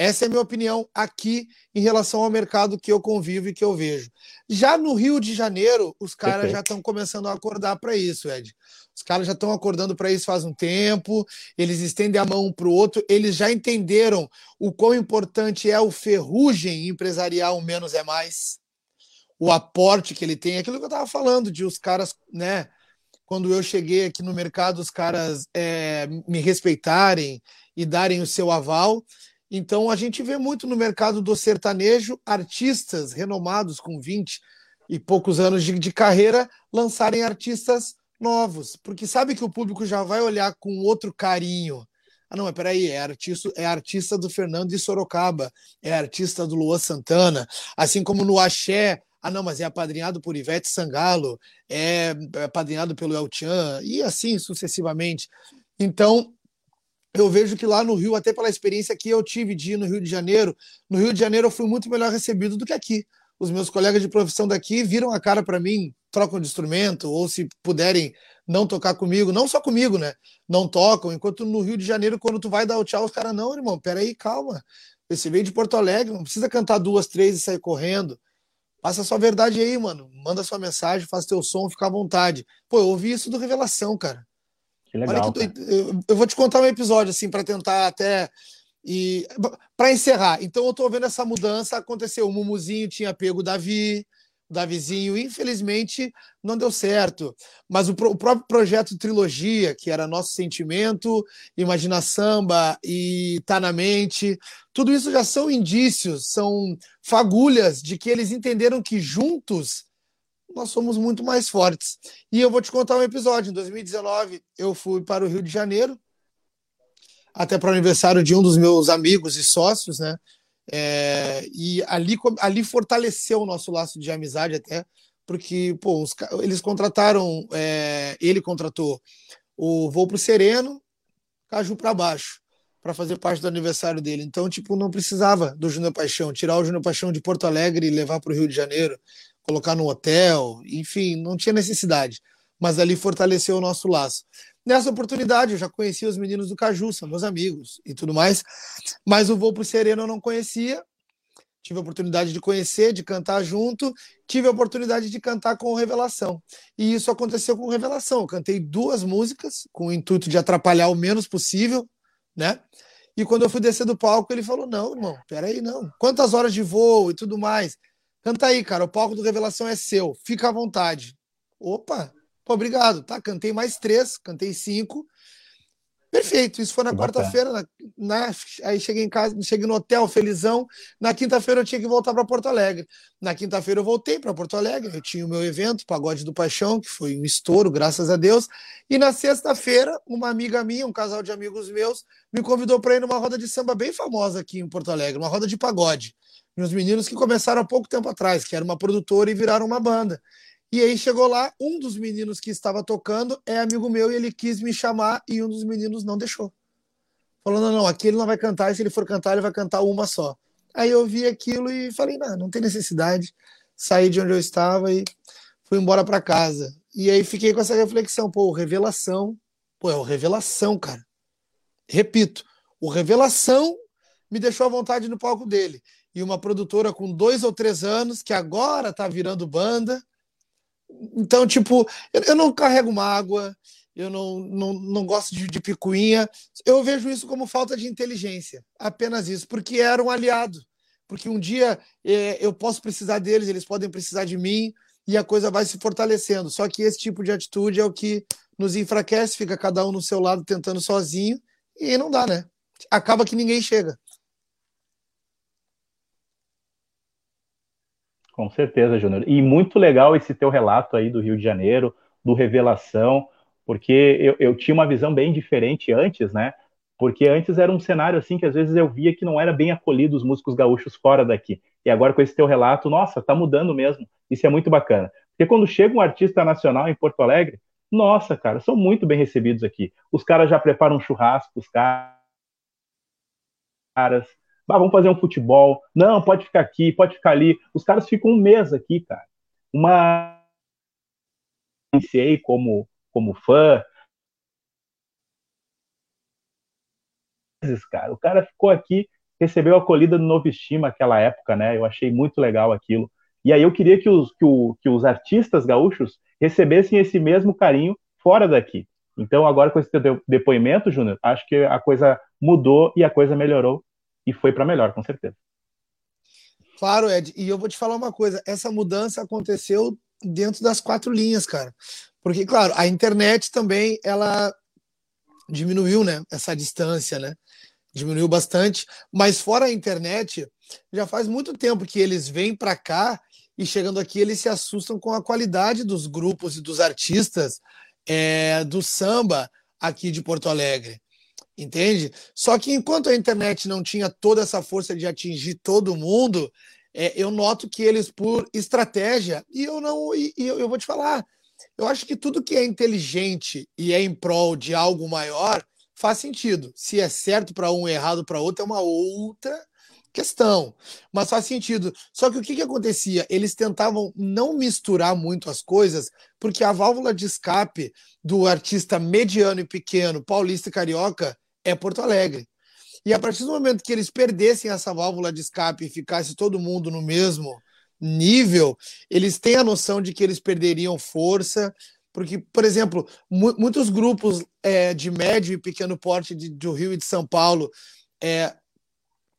Essa é a minha opinião aqui em relação ao mercado que eu convivo e que eu vejo. Já no Rio de Janeiro, os caras já estão começando a acordar para isso, Ed. Os caras já estão acordando para isso faz um tempo, eles estendem a mão um para o outro, eles já entenderam o quão importante é o ferrugem empresarial, menos é mais o aporte que ele tem, aquilo que eu estava falando, de os caras, né? Quando eu cheguei aqui no mercado, os caras é, me respeitarem e darem o seu aval. Então a gente vê muito no mercado do sertanejo artistas renomados com 20 e poucos anos de, de carreira lançarem artistas novos, porque sabe que o público já vai olhar com outro carinho. Ah, não, mas peraí, é artista, é artista do Fernando de Sorocaba, é artista do Luan Santana, assim como no Axé, ah, não, mas é apadrinhado por Ivete Sangalo, é apadrinhado pelo El Chan, e assim sucessivamente. Então, eu vejo que lá no Rio, até pela experiência que eu tive de ir no Rio de Janeiro, no Rio de Janeiro eu fui muito melhor recebido do que aqui. Os meus colegas de profissão daqui viram a cara para mim, trocam de instrumento, ou se puderem não tocar comigo, não só comigo, né? Não tocam, enquanto no Rio de Janeiro, quando tu vai dar o tchau, os caras, não, irmão, peraí, calma. Você veio de Porto Alegre, não precisa cantar duas, três e sair correndo. Passa a sua verdade aí, mano. Manda sua mensagem, faz teu som, fica à vontade. Pô, eu ouvi isso do Revelação, cara. Que legal. Que eu, eu, vou te contar um episódio, assim, para tentar até. E para encerrar, então eu tô vendo essa mudança aconteceu. O Mumuzinho tinha pego o Davi, o Davizinho, infelizmente não deu certo. Mas o, o, próprio projeto Trilogia, que era Nosso Sentimento, Imagina Samba e Tá na Mente, tudo isso já são indícios, são fagulhas de que eles entenderam que juntos nós somos muito mais fortes. E eu vou te contar um episódio. Em 2019, eu fui para o Rio de Janeiro, até para o aniversário de um dos meus amigos e sócios, né? É, e ali, ali fortaleceu o nosso laço de amizade até, porque pô, os, eles contrataram, é, ele contratou o Voo para o Sereno, Caju para baixo para fazer parte do aniversário dele. Então, tipo, não precisava do Júnior Paixão, tirar o Júnior Paixão de Porto Alegre e levar para o Rio de Janeiro, colocar no hotel, enfim, não tinha necessidade. Mas ali fortaleceu o nosso laço. Nessa oportunidade, eu já conhecia os meninos do Caju, são meus amigos e tudo mais, mas o Voo para o Sereno eu não conhecia. Tive a oportunidade de conhecer, de cantar junto, tive a oportunidade de cantar com Revelação. E isso aconteceu com Revelação. Eu cantei duas músicas com o intuito de atrapalhar o menos possível, né? E quando eu fui descer do palco, ele falou: Não, irmão, peraí, não. Quantas horas de voo e tudo mais? Canta aí, cara, o palco do Revelação é seu, fica à vontade. Opa, pô, obrigado, tá? Cantei mais três, cantei cinco. Perfeito, isso foi na quarta-feira. Na, na, aí cheguei em casa, cheguei no hotel, felizão. Na quinta-feira eu tinha que voltar para Porto Alegre. Na quinta-feira eu voltei para Porto Alegre. Eu tinha o meu evento, Pagode do Paixão, que foi um estouro, graças a Deus. E na sexta-feira, uma amiga minha, um casal de amigos meus, me convidou para ir numa roda de samba bem famosa aqui em Porto Alegre, uma roda de pagode. E uns meninos que começaram há pouco tempo atrás, que era uma produtora e viraram uma banda. E aí chegou lá, um dos meninos que estava tocando é amigo meu e ele quis me chamar e um dos meninos não deixou. Falou: não, não, aqui ele não vai cantar, e se ele for cantar, ele vai cantar uma só. Aí eu vi aquilo e falei: não, não tem necessidade. Saí de onde eu estava e fui embora para casa. E aí fiquei com essa reflexão: pô, revelação. Pô, é o revelação, cara. Repito, o revelação me deixou à vontade no palco dele. E uma produtora com dois ou três anos, que agora tá virando banda, então, tipo, eu, eu não carrego mágoa, eu não, não, não gosto de, de picuinha. Eu vejo isso como falta de inteligência, apenas isso, porque era um aliado. Porque um dia é, eu posso precisar deles, eles podem precisar de mim, e a coisa vai se fortalecendo. Só que esse tipo de atitude é o que nos enfraquece, fica cada um no seu lado tentando sozinho, e não dá, né? Acaba que ninguém chega. Com certeza, Júnior. E muito legal esse teu relato aí do Rio de Janeiro, do Revelação, porque eu, eu tinha uma visão bem diferente antes, né? Porque antes era um cenário assim que às vezes eu via que não era bem acolhido os músicos gaúchos fora daqui. E agora com esse teu relato, nossa, tá mudando mesmo. Isso é muito bacana. Porque quando chega um artista nacional em Porto Alegre, nossa, cara, são muito bem recebidos aqui. Os caras já preparam churrasco, os caras ah, vamos fazer um futebol. Não, pode ficar aqui, pode ficar ali. Os caras ficam um mês aqui, cara. Uma como como fã. Cara, o cara ficou aqui, recebeu a acolhida no Novo Estima aquela época, né? Eu achei muito legal aquilo. E aí eu queria que os, que, o, que os artistas gaúchos recebessem esse mesmo carinho fora daqui. Então, agora com esse depoimento, Júnior, acho que a coisa mudou e a coisa melhorou e foi para melhor, com certeza. Claro, Ed, e eu vou te falar uma coisa: essa mudança aconteceu dentro das quatro linhas, cara. Porque, claro, a internet também ela diminuiu, né? Essa distância, né? Diminuiu bastante. Mas fora a internet, já faz muito tempo que eles vêm para cá e chegando aqui eles se assustam com a qualidade dos grupos e dos artistas é, do samba aqui de Porto Alegre entende? Só que enquanto a internet não tinha toda essa força de atingir todo mundo, é, eu noto que eles, por estratégia, e eu não, e, e eu, eu vou te falar, eu acho que tudo que é inteligente e é em prol de algo maior faz sentido. Se é certo para um errado para outro, é uma outra questão. Mas faz sentido. Só que o que, que acontecia? Eles tentavam não misturar muito as coisas, porque a válvula de escape do artista mediano e pequeno, paulista e carioca, é Porto Alegre. E a partir do momento que eles perdessem essa válvula de escape e ficasse todo mundo no mesmo nível, eles têm a noção de que eles perderiam força, porque, por exemplo, mu muitos grupos é, de médio e pequeno porte de, do Rio e de São Paulo é,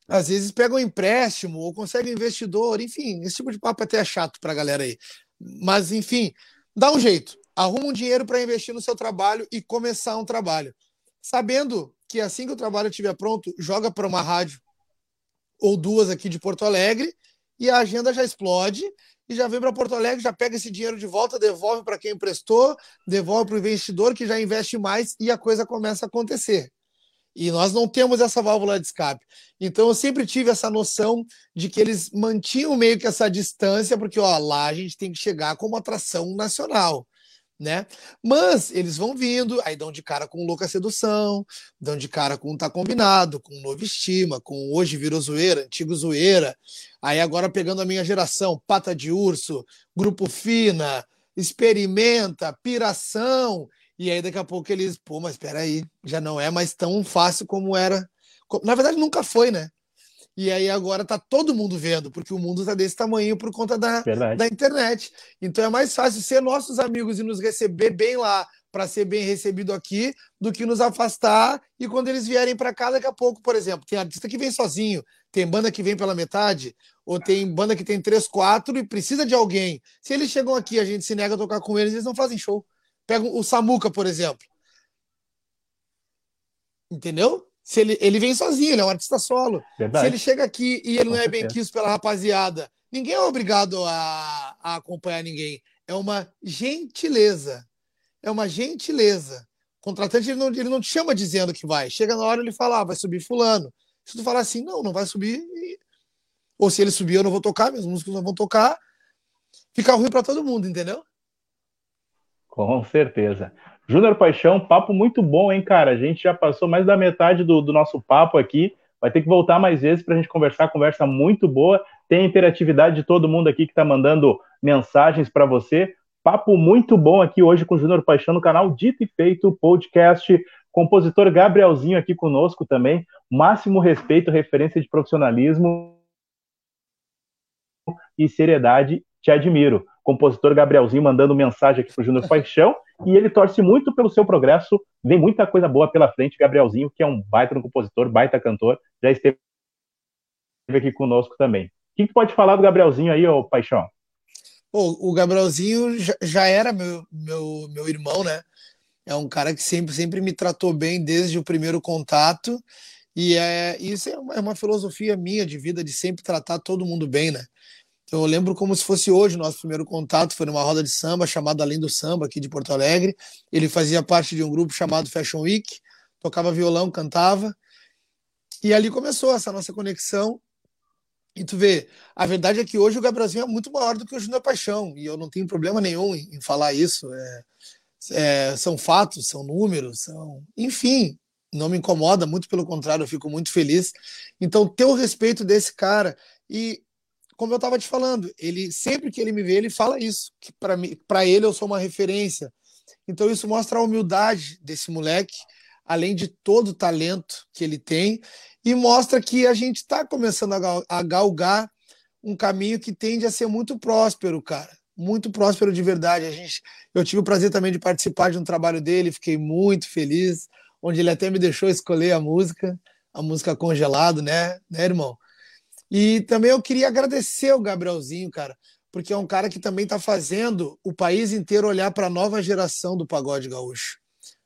às vezes pegam empréstimo ou conseguem investidor, enfim, esse tipo de papo até é chato para a galera aí. Mas, enfim, dá um jeito, arruma um dinheiro para investir no seu trabalho e começar um trabalho, sabendo que assim que o trabalho estiver pronto, joga para uma rádio ou duas aqui de Porto Alegre e a agenda já explode e já vem para Porto Alegre, já pega esse dinheiro de volta, devolve para quem emprestou, devolve para o investidor que já investe mais e a coisa começa a acontecer. E nós não temos essa válvula de escape. Então eu sempre tive essa noção de que eles mantinham meio que essa distância, porque ó, lá a gente tem que chegar como atração nacional né? Mas eles vão vindo, aí dão de cara com Louca Sedução, dão de cara com Tá Combinado, com Novo Estima, com Hoje Virou Zoeira, Antigo Zoeira, aí agora pegando a minha geração, Pata de Urso, Grupo Fina, Experimenta, Piração, e aí daqui a pouco eles, pô, mas espera aí, já não é mais tão fácil como era. Na verdade nunca foi, né? E aí agora tá todo mundo vendo, porque o mundo tá desse tamanho por conta da, da internet. Então é mais fácil ser nossos amigos e nos receber bem lá, para ser bem recebido aqui do que nos afastar e quando eles vierem para cá daqui a pouco, por exemplo, tem artista que vem sozinho, tem banda que vem pela metade, ou tem banda que tem três, quatro e precisa de alguém. Se eles chegam aqui, a gente se nega a tocar com eles, eles não fazem show. Pega o Samuca, por exemplo. Entendeu? Se ele, ele vem sozinho, ele é um artista solo. Verdade. Se ele chega aqui e ele não é bem quisto pela rapaziada, ninguém é obrigado a, a acompanhar ninguém. É uma gentileza é uma gentileza. O contratante ele não, ele não te chama dizendo que vai. Chega na hora ele fala, ah, vai subir fulano. Se tu falar assim, não, não vai subir. Ou se ele subir, eu não vou tocar, meus músicos não vão tocar. Fica ruim para todo mundo, entendeu? Com certeza. Júnior Paixão, papo muito bom, hein, cara? A gente já passou mais da metade do, do nosso papo aqui. Vai ter que voltar mais vezes para a gente conversar. Conversa muito boa. Tem a interatividade de todo mundo aqui que está mandando mensagens para você. Papo muito bom aqui hoje com o Júnior Paixão no canal Dito e Feito Podcast. Compositor Gabrielzinho aqui conosco também. Máximo respeito, referência de profissionalismo e seriedade. Te admiro. Compositor Gabrielzinho mandando mensagem aqui para o Júnior Paixão e ele torce muito pelo seu progresso. Vem muita coisa boa pela frente. Gabrielzinho, que é um baita compositor, baita cantor, já esteve aqui conosco também. O que, que pode falar do Gabrielzinho aí, ô Paixão? O Gabrielzinho já, já era meu, meu, meu irmão, né? É um cara que sempre, sempre me tratou bem desde o primeiro contato. E é, isso é uma, é uma filosofia minha de vida, de sempre tratar todo mundo bem, né? Então, eu lembro como se fosse hoje o nosso primeiro contato, foi numa roda de samba chamada Além do Samba, aqui de Porto Alegre. Ele fazia parte de um grupo chamado Fashion Week, tocava violão, cantava. E ali começou essa nossa conexão. E tu vê, a verdade é que hoje o Gabrielzinho é muito maior do que o Júnior Paixão, e eu não tenho problema nenhum em, falar isso. É, é, são fatos, são números, são. Enfim, não me incomoda, muito pelo contrário, eu fico muito feliz. Então, ter o respeito desse cara, e como eu estava te falando, ele sempre que ele me vê, ele fala isso, que para ele eu sou uma referência. Então, isso mostra a humildade desse moleque, além de todo o talento que ele tem e mostra que a gente está começando a galgar um caminho que tende a ser muito próspero, cara. Muito próspero de verdade. A gente, eu tive o prazer também de participar de um trabalho dele, fiquei muito feliz, onde ele até me deixou escolher a música, a música Congelado, né, né, irmão? E também eu queria agradecer o Gabrielzinho, cara, porque é um cara que também está fazendo o país inteiro olhar para a nova geração do pagode gaúcho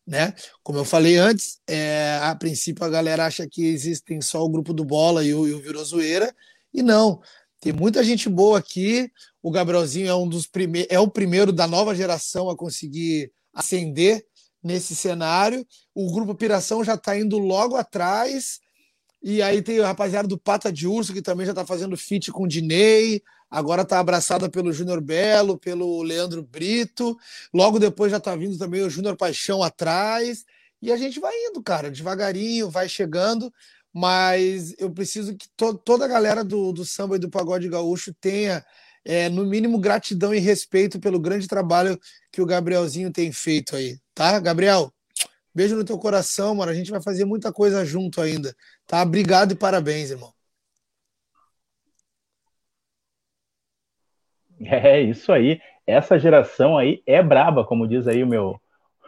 né? Como eu falei antes, é, a princípio a galera acha que existem só o grupo do Bola e o, e o Virou Zoeira, e não. Tem muita gente boa aqui. O Gabrielzinho é um dos primeiros, é o primeiro da nova geração a conseguir ascender nesse cenário. O grupo Piração já está indo logo atrás. E aí tem o rapaziada do Pata de Urso, que também já está fazendo feat com o Dinei agora está abraçada pelo Júnior Belo, pelo Leandro Brito, logo depois já está vindo também o Júnior Paixão atrás, e a gente vai indo, cara, devagarinho, vai chegando, mas eu preciso que to toda a galera do, do samba e do pagode gaúcho tenha, é, no mínimo, gratidão e respeito pelo grande trabalho que o Gabrielzinho tem feito aí, tá? Gabriel, beijo no teu coração, mano, a gente vai fazer muita coisa junto ainda, tá? Obrigado e parabéns, irmão. É isso aí. Essa geração aí é braba, como diz aí o meu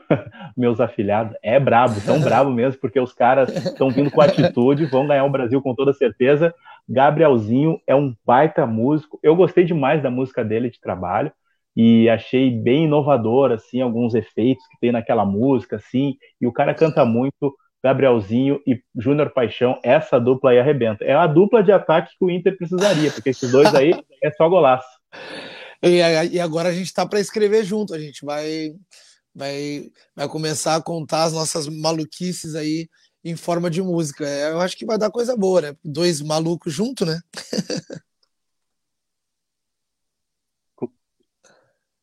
meus afilhados. É brabo, tão brabo mesmo, porque os caras estão vindo com atitude, vão ganhar o Brasil com toda certeza. Gabrielzinho é um baita músico. Eu gostei demais da música dele de trabalho e achei bem inovador assim alguns efeitos que tem naquela música assim, e o cara canta muito. Gabrielzinho e Júnior Paixão, essa dupla aí arrebenta. É a dupla de ataque que o Inter precisaria, porque esses dois aí é só golaço. E, agora a gente está para escrever junto, a gente vai, vai, vai começar a contar as nossas maluquices aí em forma de música. É, eu acho que vai dar coisa boa, né? Dois malucos juntos, né?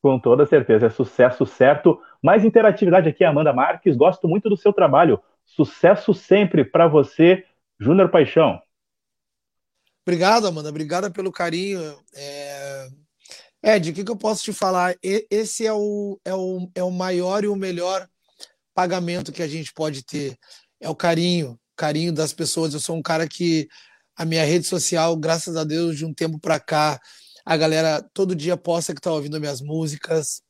Com toda certeza, é sucesso certo. Mais interatividade aqui, Amanda Marques. Gosto muito do seu trabalho. Sucesso sempre para você, Júnior Paixão. Obrigado, Amanda. Obrigada pelo carinho. É... Ed, o que, que, eu posso te falar? Esse é o, é, o, é o maior e o melhor pagamento que a gente pode ter. É o carinho, carinho das pessoas. Eu sou um cara que a minha rede social, graças a Deus, de um tempo para cá, a galera todo dia posta que está ouvindo minhas músicas.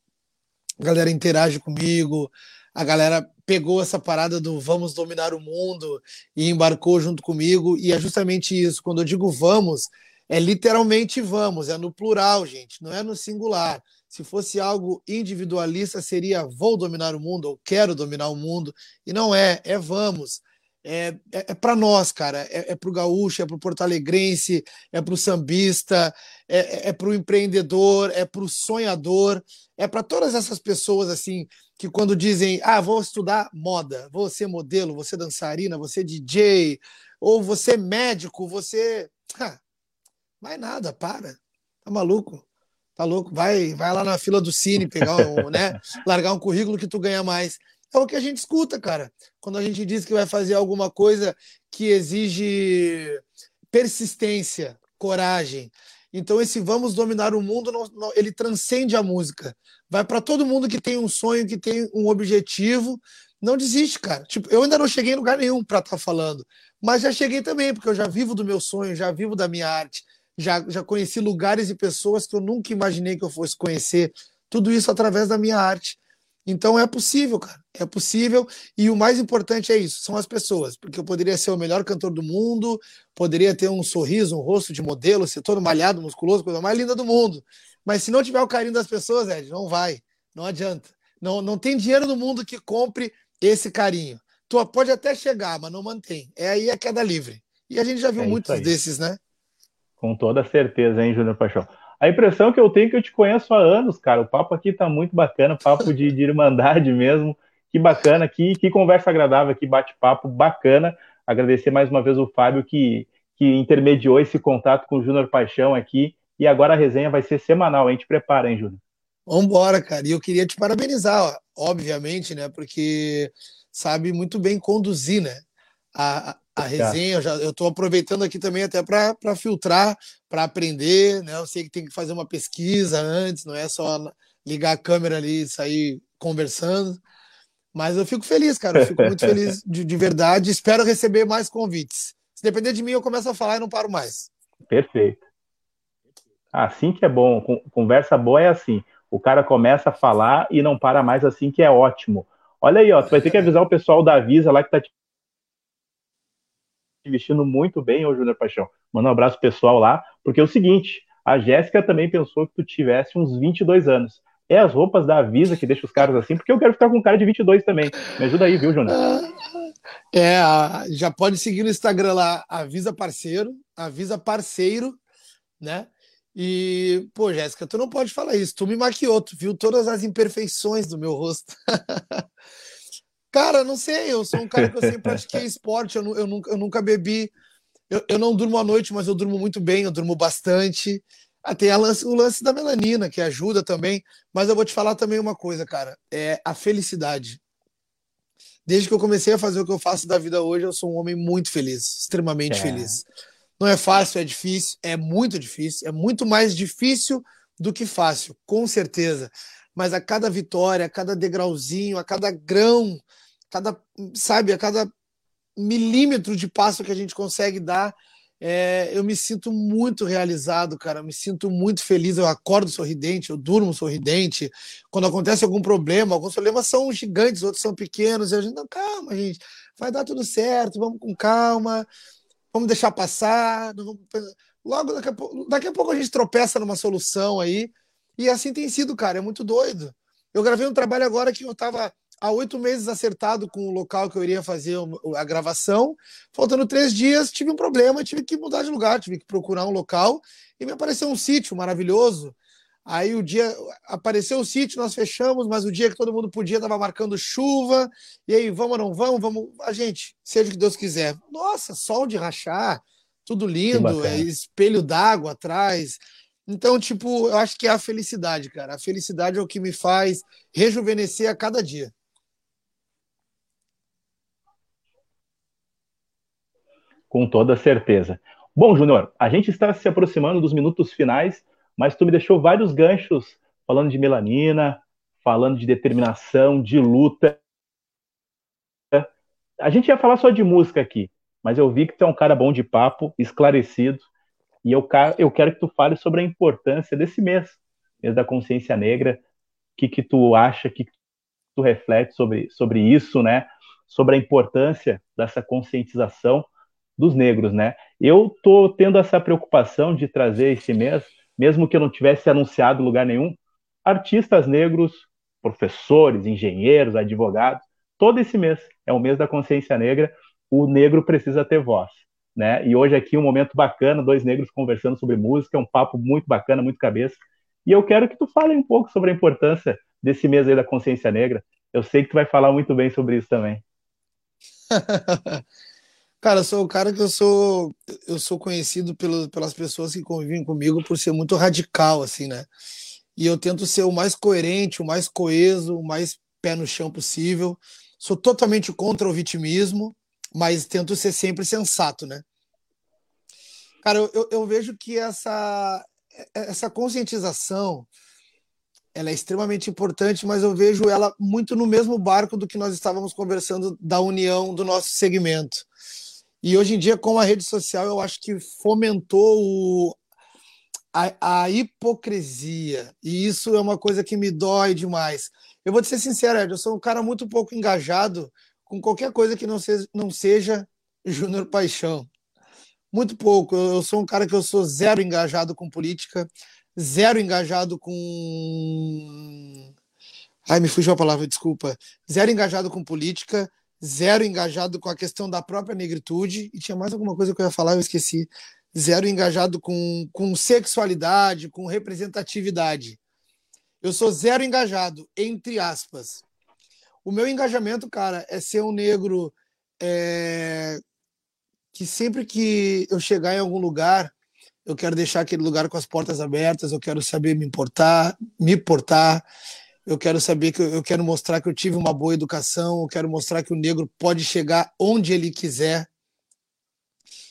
a galera interage comigo, a galera pegou essa parada do vamos dominar o mundo e embarcou junto comigo, e é justamente isso. Quando eu digo vamos, é literalmente vamos, é no plural, gente, não é no singular. Se fosse algo individualista, seria vou dominar o mundo ou quero dominar o mundo, e não é, é vamos é, é, é para nós, cara. É, é para o gaúcho, é para o porto-alegrense, é para o sambista, é, é, é para o empreendedor, é para o sonhador, é para todas essas pessoas assim que quando dizem, ah, vou estudar moda, vou ser modelo, vou ser dançarina, vou ser DJ, ou você médico, você, ah, vai nada, para, tá maluco? Tá louco? Vai, vai lá na fila do cine pegar um, né? Largar um currículo que tu ganha mais. É o que a gente escuta, cara. Quando a gente diz que vai fazer alguma coisa que exige persistência, coragem. Então, esse vamos dominar o mundo, não, não, ele transcende a música. Vai para todo mundo que tem um sonho, que tem um objetivo. Não desiste, cara. Tipo, eu ainda não cheguei em lugar nenhum para estar tá falando, mas já cheguei também, porque eu já vivo do meu sonho, já vivo da minha arte, já, já conheci lugares e pessoas que eu nunca imaginei que eu fosse conhecer. Tudo isso através da minha arte. Então é possível, cara. É possível. E o mais importante é isso: são as pessoas. Porque eu poderia ser o melhor cantor do mundo, poderia ter um sorriso, um rosto de modelo, ser todo malhado, musculoso, coisa mais linda do mundo. Mas se não tiver o carinho das pessoas, Ed, não vai. Não adianta. Não, não tem dinheiro no mundo que compre esse carinho. Tu pode até chegar, mas não mantém. É aí a queda livre. E a gente já viu é muitos desses, né? Com toda certeza, hein, Júnior Paixão? A impressão que eu tenho é que eu te conheço há anos, cara. O papo aqui tá muito bacana, papo de, de irmandade mesmo. Que bacana, que, que conversa agradável, que bate-papo bacana. Agradecer mais uma vez o Fábio que, que intermediou esse contato com o Júnior Paixão aqui. E agora a resenha vai ser semanal, a gente prepara, hein, Júnior? Vambora, cara. E eu queria te parabenizar, obviamente, né? Porque sabe muito bem conduzir, né? A, a resenha. Eu estou aproveitando aqui também até para filtrar, para aprender. Né? Eu sei que tem que fazer uma pesquisa antes, não é só ligar a câmera ali e sair conversando. Mas eu fico feliz, cara. Eu fico muito feliz de, de verdade. Espero receber mais convites. Se depender de mim, eu começo a falar e não paro mais. Perfeito. Assim que é bom. Conversa boa é assim. O cara começa a falar e não para mais assim, que é ótimo. Olha aí, ó. Tu vai ter que avisar o pessoal da Visa lá que tá te vestindo muito bem, ô Júnior Paixão. Manda um abraço pessoal lá, porque é o seguinte, a Jéssica também pensou que tu tivesse uns 22 anos. É as roupas da Avisa que deixa os caras assim, porque eu quero ficar com um cara de 22 também. Me ajuda aí, viu, Júnior? É, já pode seguir no Instagram lá, Avisa Parceiro, Avisa Parceiro, né? E, pô, Jéssica, tu não pode falar isso. Tu me maquiou, tu viu todas as imperfeições do meu rosto. Cara, não sei, eu sou um cara que eu sempre pratiquei esporte, eu, eu, nunca, eu nunca bebi. Eu, eu não durmo à noite, mas eu durmo muito bem, eu durmo bastante. Ah, tem lance, o lance da melanina, que ajuda também. Mas eu vou te falar também uma coisa, cara. É a felicidade. Desde que eu comecei a fazer o que eu faço da vida hoje, eu sou um homem muito feliz, extremamente é. feliz. Não é fácil, é difícil, é muito difícil, é muito mais difícil do que fácil, com certeza. Mas a cada vitória, a cada degrauzinho, a cada grão cada, sabe, a cada milímetro de passo que a gente consegue dar, é, eu me sinto muito realizado, cara. Eu me sinto muito feliz. Eu acordo sorridente, eu durmo sorridente. Quando acontece algum problema, alguns problemas são gigantes, outros são pequenos. E a gente, não, calma, gente, vai dar tudo certo, vamos com calma, vamos deixar passar. Vamos... Logo, daqui a, pouco, daqui a pouco a gente tropeça numa solução aí. E assim tem sido, cara, é muito doido. Eu gravei um trabalho agora que eu estava há oito meses acertado com o local que eu iria fazer a gravação. Faltando três dias, tive um problema, tive que mudar de lugar, tive que procurar um local e me apareceu um sítio maravilhoso. Aí o dia apareceu o sítio, nós fechamos, mas o dia que todo mundo podia estava marcando chuva. E aí, vamos ou não vamos? Vamos, a gente, seja o que Deus quiser. Nossa, sol de rachar, tudo lindo, é, espelho d'água atrás. Então, tipo, eu acho que é a felicidade, cara. A felicidade é o que me faz rejuvenescer a cada dia. Com toda certeza. Bom, Júnior, a gente está se aproximando dos minutos finais, mas tu me deixou vários ganchos falando de melanina, falando de determinação, de luta. A gente ia falar só de música aqui, mas eu vi que tu é um cara bom de papo, esclarecido, e eu, eu quero que tu fale sobre a importância desse mês, mês da consciência negra, que, que tu acha, que tu reflete sobre, sobre isso, né? Sobre a importância dessa conscientização dos negros, né? Eu tô tendo essa preocupação de trazer esse mês, mesmo que eu não tivesse anunciado lugar nenhum, artistas negros, professores, engenheiros, advogados, todo esse mês é o mês da consciência negra, o negro precisa ter voz, né? E hoje aqui um momento bacana, dois negros conversando sobre música, é um papo muito bacana, muito cabeça. E eu quero que tu fale um pouco sobre a importância desse mês aí da consciência negra. Eu sei que tu vai falar muito bem sobre isso também. Cara, eu sou o cara que eu sou, eu sou conhecido pelo, pelas pessoas que convivem comigo por ser muito radical, assim, né? E eu tento ser o mais coerente, o mais coeso, o mais pé no chão possível. Sou totalmente contra o vitimismo, mas tento ser sempre sensato, né? Cara, eu, eu, vejo que essa, essa conscientização ela é extremamente importante, mas eu vejo ela muito no mesmo barco do que nós estávamos conversando da união do nosso segmento. E hoje em dia, com a rede social, eu acho que fomentou o, a, a, hipocrisia. E isso é uma coisa que me dói demais. Eu vou te ser sincero, Ed, eu sou um cara muito pouco engajado com qualquer coisa que não seja, não seja Júnior Paixão. Muito pouco. Eu sou um cara que eu sou zero engajado com política, zero engajado com. Ai, me fugiu a palavra, desculpa. Zero engajado com política, zero engajado com a questão da própria negritude, e tinha mais alguma coisa que eu ia falar, eu esqueci. Zero engajado com, com sexualidade, com representatividade. Eu sou zero engajado, entre aspas. O meu engajamento, cara, é ser um negro é, que sempre que eu chegar em algum lugar, eu quero deixar aquele lugar com as portas abertas, eu quero saber me importar, me portar, eu quero saber que eu, quero mostrar que eu tive uma boa educação, eu quero mostrar que o negro pode chegar onde ele quiser,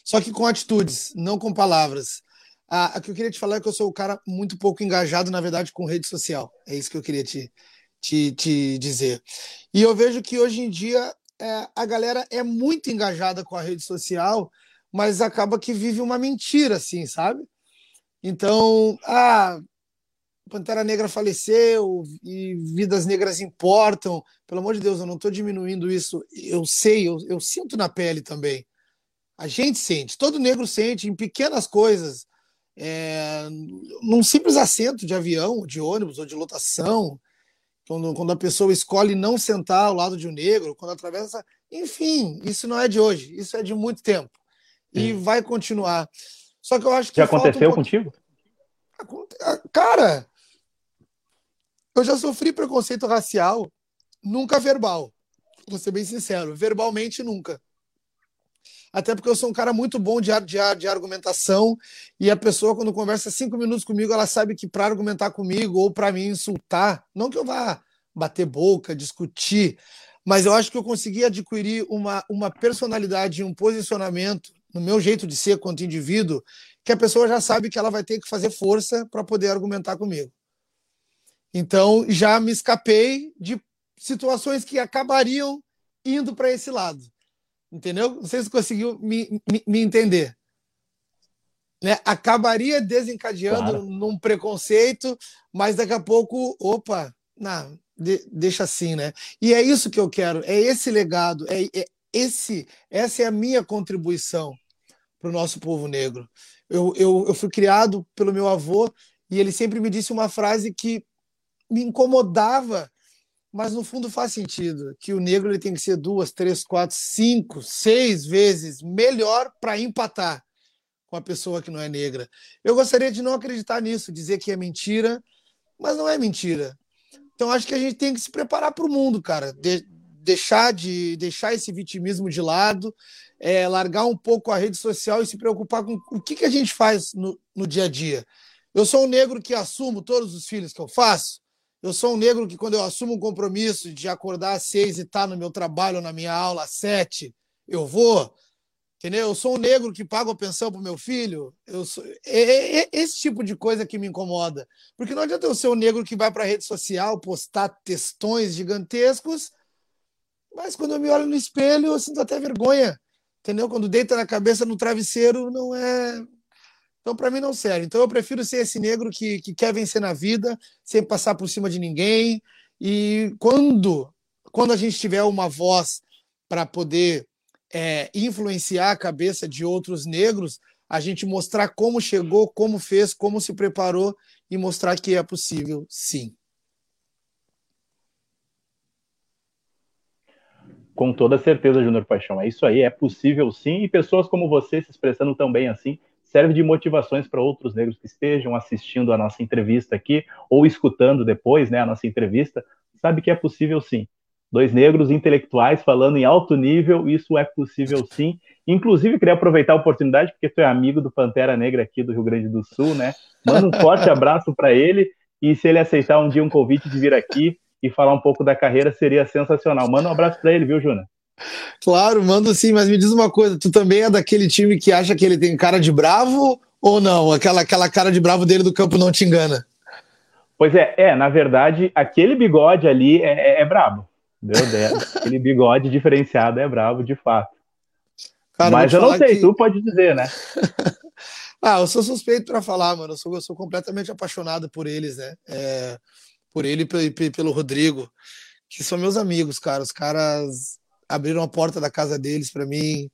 só que com atitudes, não com palavras. Ah, o que eu queria te falar é que eu sou um cara muito pouco engajado, na verdade, com rede social. É isso que eu queria te, te, te dizer. E eu vejo que hoje em dia é, a galera é muito engajada com a rede social, mas acaba que vive uma mentira, assim, sabe? Então, ah, Pantera Negra faleceu e vidas negras importam. Pelo amor de Deus, eu não estou diminuindo isso. Eu sei, eu, eu sinto na pele também. A gente sente, todo negro sente em pequenas coisas. É, num simples assento de avião, de ônibus ou de lotação, quando, quando a pessoa escolhe não sentar ao lado de um negro, quando atravessa. Enfim, isso não é de hoje, isso é de muito tempo e vai continuar. Só que eu acho que. Já aconteceu um contigo? Ah, cara, eu já sofri preconceito racial, nunca verbal. Vou ser bem sincero, verbalmente nunca. Até porque eu sou um cara muito bom de, de, de argumentação e a pessoa, quando conversa cinco minutos comigo, ela sabe que para argumentar comigo ou para me insultar, não que eu vá bater boca, discutir, mas eu acho que eu consegui adquirir uma, uma personalidade, um posicionamento no meu jeito de ser quanto indivíduo, que a pessoa já sabe que ela vai ter que fazer força para poder argumentar comigo. Então, já me escapei de situações que acabariam indo para esse lado. Entendeu? Não sei se conseguiu me, me, me entender. Né? Acabaria desencadeando claro. num preconceito, mas daqui a pouco, opa, não, de, deixa assim, né? E é isso que eu quero, é esse legado, é, é esse, essa é a minha contribuição para o nosso povo negro. Eu, eu, eu fui criado pelo meu avô e ele sempre me disse uma frase que me incomodava, mas no fundo faz sentido, que o negro ele tem que ser duas, três, quatro, cinco, seis vezes melhor para empatar com a pessoa que não é negra. Eu gostaria de não acreditar nisso, dizer que é mentira, mas não é mentira. Então acho que a gente tem que se preparar para o mundo, cara. De, deixar de deixar esse vitimismo de lado, é, largar um pouco a rede social e se preocupar com o que, que a gente faz no, no dia a dia. Eu sou um negro que assumo todos os filhos que eu faço. Eu sou um negro que, quando eu assumo um compromisso de acordar às seis e estar tá no meu trabalho, na minha aula às sete, eu vou. Entendeu? Eu sou um negro que paga a pensão para o meu filho. Eu sou... É, é, é, esse tipo de coisa que me incomoda. Porque não adianta eu ser um negro que vai para a rede social postar textões gigantescos, mas quando eu me olho no espelho, eu sinto até vergonha entendeu? Quando deita na cabeça no travesseiro, não é Então, para mim, não serve. Então, eu prefiro ser esse negro que, que quer vencer na vida, sem passar por cima de ninguém. E quando, quando a gente tiver uma voz para poder é, influenciar a cabeça de outros negros, a gente mostrar como chegou, como fez, como se preparou e mostrar que é possível, sim. Com toda certeza, Júnior Paixão. É isso aí, é possível sim. E pessoas como você se expressando tão bem assim serve de motivações para outros negros que estejam assistindo a nossa entrevista aqui ou escutando depois, né, a nossa entrevista, sabe que é possível sim. Dois negros intelectuais falando em alto nível, isso é possível sim. Inclusive, queria aproveitar a oportunidade, porque tu é amigo do Pantera Negra aqui do Rio Grande do Sul, né? Manda um forte abraço para ele e se ele aceitar um dia um convite de vir aqui e falar um pouco da carreira, seria sensacional. Manda um abraço para ele, viu, Júnior? Claro, mando sim, mas me diz uma coisa: tu também é daquele time que acha que ele tem cara de bravo ou não? Aquela, aquela cara de bravo dele do campo não te engana? Pois é, é, na verdade, aquele bigode ali é, é, é brabo. Meu Deus, aquele bigode diferenciado é brabo de fato. Cara, Mas eu não sei, que... tu pode dizer, né? ah, eu sou suspeito para falar, mano. Eu sou, eu sou completamente apaixonado por eles, né? É, por ele e pelo Rodrigo, que são meus amigos, cara. Os caras abriram a porta da casa deles para mim.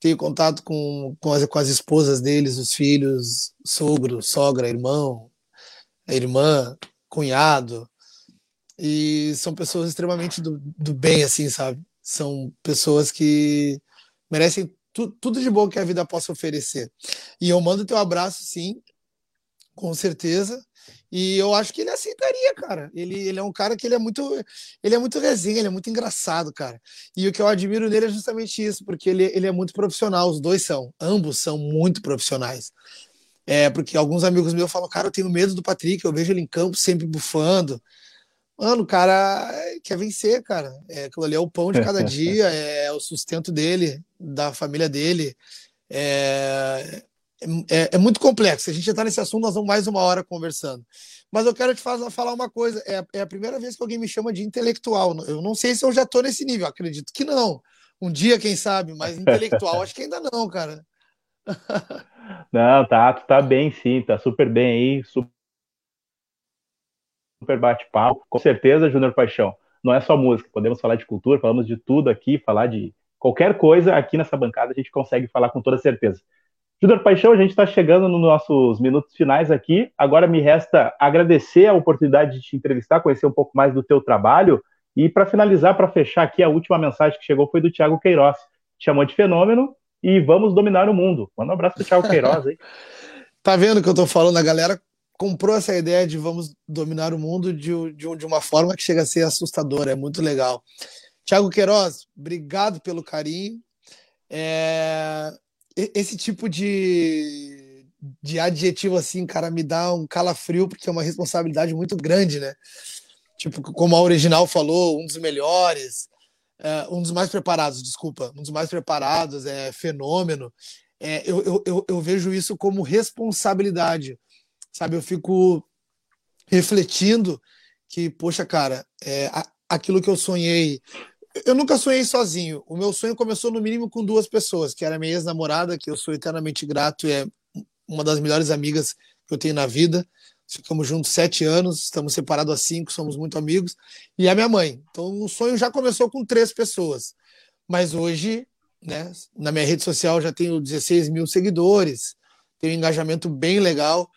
Tenho contato com, com as, com, as, esposas deles, os filhos, sogro, sogra, irmão, irmã, cunhado. E são pessoas extremamente do, do bem, assim, sabe? São pessoas que merecem tu, tudo de bom que a vida possa oferecer. E eu mando teu abraço, sim, com certeza. E eu acho que ele aceitaria, cara. Ele, ele é um cara que ele é muito, ele é muito resenha, ele é muito engraçado, cara. E o que eu admiro nele é justamente isso, porque ele, ele é muito profissional. Os dois são, ambos são muito profissionais. É, porque alguns amigos meus falam, cara, eu tenho medo do Patrick, eu vejo ele em campo sempre bufando. Mano, o cara quer vencer, cara. É, aquilo ali é o pão de cada dia, é o sustento dele, da família dele. É, é, é, muito complexo. Se a gente entrar nesse assunto, nós vamos mais uma hora conversando. Mas eu quero te fazer, falar uma coisa: é, é, a primeira vez que alguém me chama de intelectual. Eu não sei se eu já estou nesse nível, acredito que não. Um dia, quem sabe, mas intelectual, acho que ainda não, cara. não, tá, tá bem sim, tá super bem aí, super, super bate-papo. Com certeza, Júnior Paixão, não é só música, podemos falar de cultura, falamos de tudo aqui, falar de qualquer coisa aqui nessa bancada, a gente consegue falar com toda certeza. Júnior Paixão, a gente está chegando nos nossos minutos finais aqui. Agora me resta agradecer a oportunidade de te entrevistar, conhecer um pouco mais do teu trabalho. E para finalizar, para fechar aqui, a última mensagem que chegou foi do Thiago Queiroz. Te chamou de fenômeno e vamos dominar o mundo. Manda um abraço para o Thiago Queiroz aí. tá vendo que eu estou falando? A galera comprou essa ideia de vamos dominar o mundo de, de, de uma forma que chega a ser assustadora. É muito legal. Thiago Queiroz, obrigado pelo carinho. É, esse tipo de, de adjetivo assim, cara, me dá um calafrio, porque é uma responsabilidade muito grande, né? Tipo, como a original falou, um dos melhores, é, um dos mais preparados, desculpa, um dos mais preparados, é fenômeno. É, eu, eu, eu, eu vejo isso como responsabilidade, sabe? Eu fico refletindo que, poxa, cara, é, aquilo que eu sonhei eu nunca sonhei sozinho. O meu sonho começou no mínimo com duas pessoas, que era minha ex-namorada, que eu sou eternamente grato e é uma das melhores amigas que eu tenho na vida. Ficamos juntos sete anos, estamos separados há cinco, somos muito amigos. E a minha mãe. Então o sonho já começou com três pessoas. Mas hoje, né, na minha rede social já tenho 16 mil seguidores, tenho um engajamento bem legal.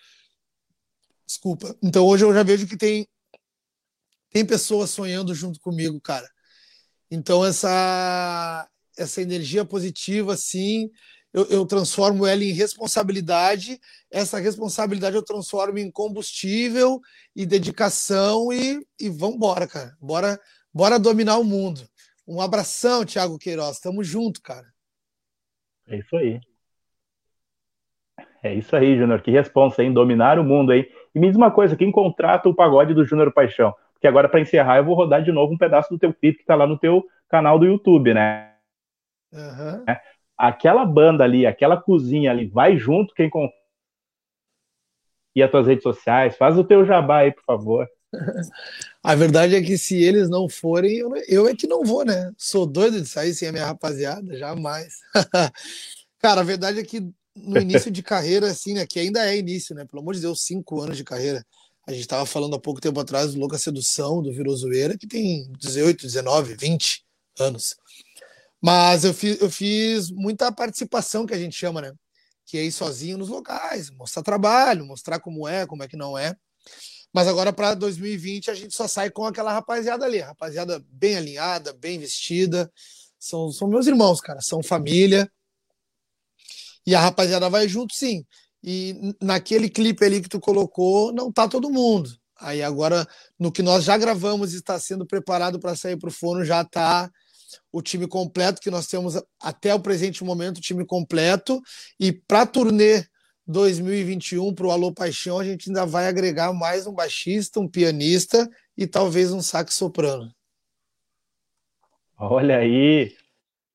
Desculpa. Então hoje eu já vejo que tem, tem pessoas sonhando junto comigo, cara. Então, essa, essa energia positiva, sim, eu, eu, transformo ela em responsabilidade, essa responsabilidade eu transformo em combustível e dedicação e, e vamos embora, cara. Bora, bora dominar o mundo. Um abração, Thiago Queiroz. Tamo junto, cara. É isso aí. É isso aí, Júnior. Que responsa, hein? Dominar o mundo, hein? E me diz uma coisa, quem contrata o pagode do Júnior Paixão? Que agora, para encerrar, eu vou rodar de novo um pedaço do teu clipe que está lá no teu canal do YouTube, né? Uhum. Aquela banda ali, aquela cozinha ali, vai junto quem e as tuas redes sociais, faz o teu jabá aí, por favor. A verdade é que se eles não forem, eu, eu é que não vou, né? Sou doido de sair sem a minha rapaziada, jamais. Cara, a verdade é que no início de carreira, assim, né? Que ainda é início, né? Pelo amor de Deus, cinco anos de carreira. A gente estava falando há pouco tempo atrás do Louca Sedução, do Virou Zoeira, que tem 18, 19, 20 anos. Mas eu fiz, eu fiz muita participação, que a gente chama, né? Que é ir sozinho nos locais, mostrar trabalho, mostrar como é, como é que não é. Mas agora para 2020 a gente só sai com aquela rapaziada ali, rapaziada bem alinhada, bem vestida. São, são meus irmãos, cara, são família. E a rapaziada vai junto, sim. E naquele clipe ali que tu colocou, não tá todo mundo. Aí agora, no que nós já gravamos e está sendo preparado para sair para o forno, já tá o time completo, que nós temos até o presente momento, o time completo. E para turnê 2021, para o Alô Paixão, a gente ainda vai agregar mais um baixista, um pianista e talvez um sax soprano. Olha aí!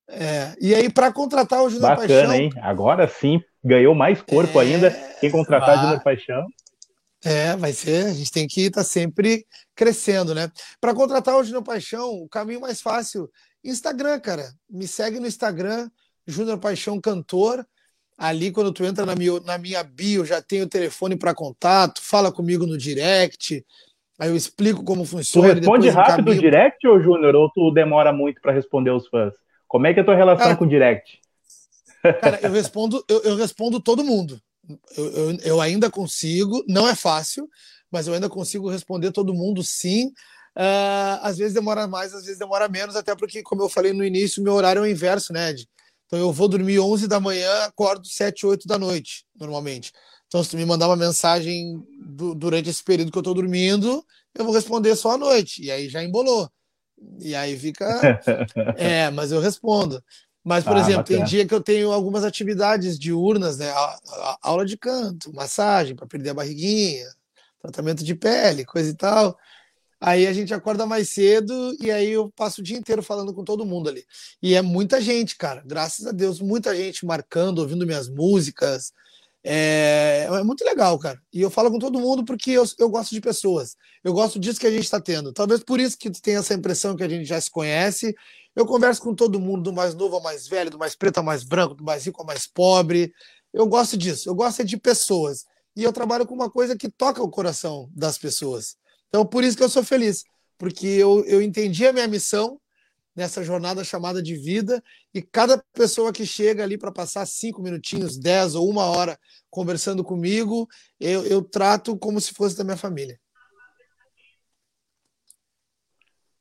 É, e aí, para contratar o Júnior Paixão. Bacana, hein? Agora sim, ganhou mais corpo é, ainda. Quem contratar o Júnior Paixão. É, vai ser. A gente tem que estar tá sempre crescendo, né? Para contratar o Júnior Paixão, o caminho mais fácil Instagram, cara. Me segue no Instagram, Júnior Paixão Cantor. Ali, quando tu entra na minha, na minha bio, já tem o telefone para contato, fala comigo no direct. Aí eu explico como funciona. Tu responde rápido o direct, ou Júnior, ou tu demora muito para responder os fãs? Como é que é a tua relação cara, com o direct? Cara, eu respondo, eu, eu respondo todo mundo. Eu, eu, eu, ainda consigo, não é fácil, mas eu ainda consigo responder todo mundo sim. Uh, às vezes demora mais, às vezes demora menos, até porque, como eu falei no início, meu horário é o inverso, né, Ed? Então eu vou dormir 11 da manhã, acordo 7, 8 da noite, normalmente. Então, se tu me mandar uma mensagem do, durante esse período que eu tô dormindo, eu vou responder só à noite. E aí já embolou. E aí fica. é, mas eu respondo. Mas, por ah, exemplo, bacana. tem dia que eu tenho algumas atividades diurnas, né? A, a, aula de canto, massagem para perder a barriguinha, tratamento de pele, coisa e tal. Aí a gente acorda mais cedo e aí eu passo o dia inteiro falando com todo mundo ali. E é muita gente, cara. Graças a Deus, muita gente marcando, ouvindo minhas músicas. É, é muito legal, cara. E eu falo com todo mundo porque eu, eu gosto de pessoas. Eu gosto disso que a gente está tendo. Talvez por isso que tu tem essa impressão que a gente já se conhece. Eu converso com todo mundo, do mais novo ao mais velho, do mais preto ao mais branco, do mais rico ao mais pobre. Eu gosto disso. Eu gosto de pessoas. E eu trabalho com uma coisa que toca o coração das pessoas. Então, por isso que eu sou feliz, porque eu, eu entendi a minha missão nessa jornada chamada de vida e cada pessoa que chega ali para passar cinco minutinhos, dez ou uma hora conversando comigo, eu, eu trato como se fosse da minha família.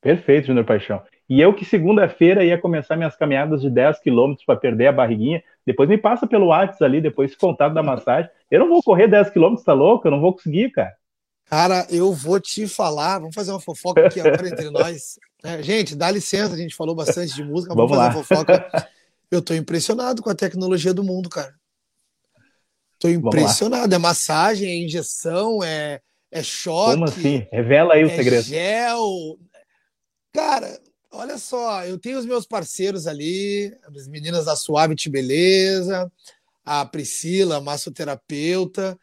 Perfeito, Júnior Paixão. E eu que segunda-feira ia começar minhas caminhadas de 10 quilômetros para perder a barriguinha, depois me passa pelo WhatsApp ali, depois esse contato da massagem. Eu não vou correr 10 quilômetros, tá louco? Eu não vou conseguir, cara. Cara, eu vou te falar, vamos fazer uma fofoca aqui agora entre nós. É, gente, dá licença, a gente falou bastante de música, vamos, vamos fazer uma fofoca. Eu tô impressionado com a tecnologia do mundo, cara. Tô impressionado. É massagem, é injeção, é, é choque. Como assim? Revela aí o é segredo. Gel. Cara, olha só, eu tenho os meus parceiros ali, as meninas da Suave Beleza, a Priscila, massoterapeuta.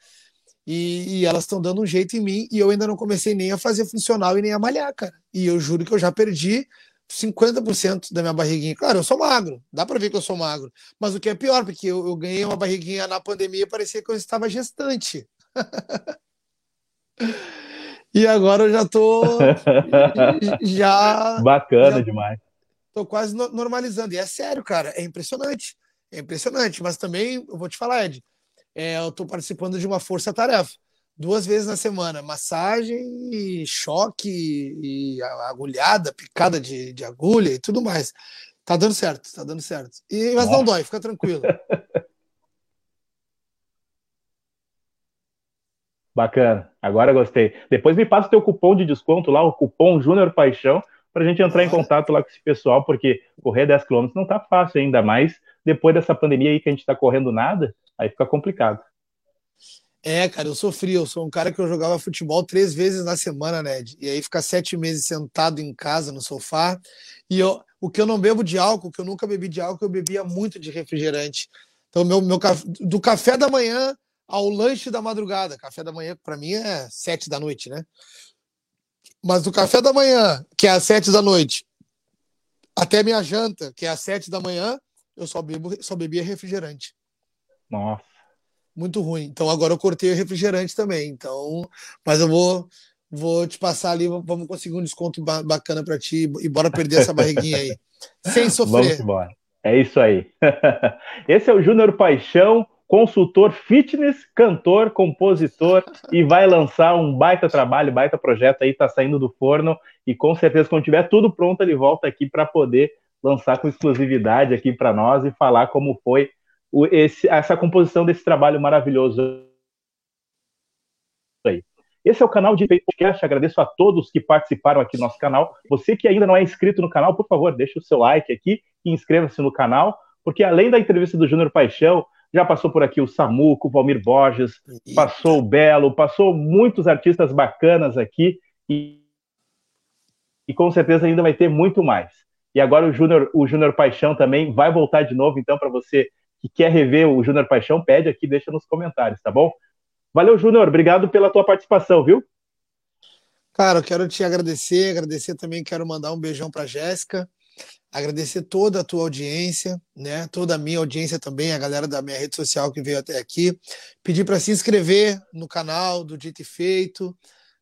E, e elas estão dando um jeito em mim e eu ainda não comecei nem a fazer funcional e nem a malhar, cara. E eu juro que eu já perdi 50% da minha barriguinha. Claro, eu sou magro, dá para ver que eu sou magro. Mas o que é pior, porque eu, eu ganhei uma barriguinha na pandemia, parecia que eu estava gestante. e agora eu já tô já bacana já demais. Tô quase normalizando. E é sério, cara, é impressionante. É impressionante, mas também eu vou te falar, Ed, é, eu estou participando de uma força-tarefa. Duas vezes na semana, massagem, e choque, e agulhada, picada de, de agulha e tudo mais. Tá dando certo, tá dando certo. E, mas Nossa. não dói, fica tranquilo. Bacana, agora gostei. Depois me passa o teu cupom de desconto lá, o cupom Júnior Paixão, para a gente entrar em contato lá com esse pessoal, porque correr 10 km não tá fácil ainda mais depois dessa pandemia aí que a gente está correndo nada. Aí fica complicado. É, cara, eu sofri. Eu sou um cara que eu jogava futebol três vezes na semana, Ned. E aí ficar sete meses sentado em casa, no sofá. E eu, o que eu não bebo de álcool, que eu nunca bebi de álcool, eu bebia muito de refrigerante. Então, meu, meu do café da manhã ao lanche da madrugada. Café da manhã, para mim, é sete da noite, né? Mas do café da manhã, que é às sete da noite, até minha janta, que é às sete da manhã, eu só, bebo, só bebia refrigerante. Nossa. muito ruim. Então agora eu cortei o refrigerante também. Então, mas eu vou vou te passar ali, vamos conseguir um desconto bacana para ti e bora perder essa barriguinha aí. Sem sofrer. Vamos embora. É isso aí. Esse é o Júnior Paixão, consultor fitness, cantor, compositor e vai lançar um baita trabalho, baita projeto aí, tá saindo do forno e com certeza quando tiver tudo pronto ele volta aqui para poder lançar com exclusividade aqui para nós e falar como foi o, esse, essa composição desse trabalho maravilhoso aí. Esse é o canal de podcast. Agradeço a todos que participaram aqui do nosso canal. Você que ainda não é inscrito no canal, por favor, deixe o seu like aqui e inscreva-se no canal, porque além da entrevista do Júnior Paixão, já passou por aqui o Samuco, o Valmir Borges, passou o Belo, passou muitos artistas bacanas aqui e, e com certeza ainda vai ter muito mais. E agora o Júnior, o Júnior Paixão também vai voltar de novo, então para você que quer rever o Júnior Paixão, pede aqui, deixa nos comentários, tá bom? Valeu, Júnior. Obrigado pela tua participação, viu? Cara, eu quero te agradecer, agradecer também, quero mandar um beijão para Jéssica, agradecer toda a tua audiência, né? Toda a minha audiência também, a galera da minha rede social que veio até aqui. Pedir para se inscrever no canal do Dito e Feito,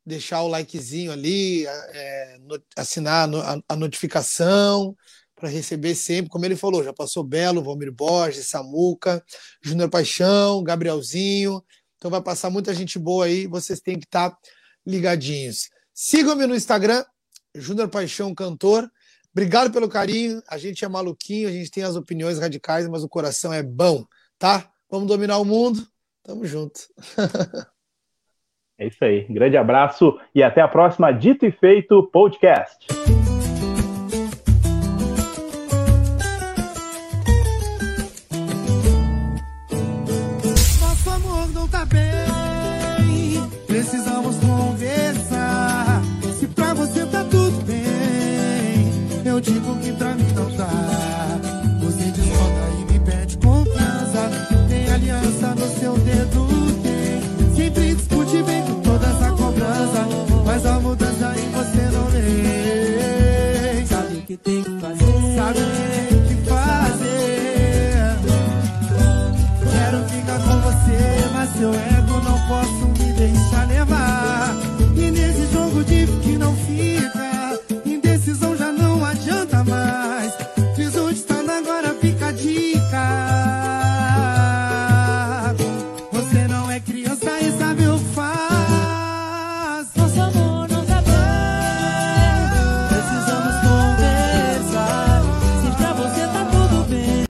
deixar o likezinho ali, é, assinar a, a notificação para receber sempre, como ele falou, já passou Belo, Valmir Borges, Samuca, Júnior Paixão, Gabrielzinho, então vai passar muita gente boa aí, vocês têm que estar tá ligadinhos. Sigam-me no Instagram, Júnior Paixão Cantor. Obrigado pelo carinho. A gente é maluquinho, a gente tem as opiniões radicais, mas o coração é bom, tá? Vamos dominar o mundo. Tamo junto. é isso aí. Grande abraço e até a próxima Dito e Feito Podcast.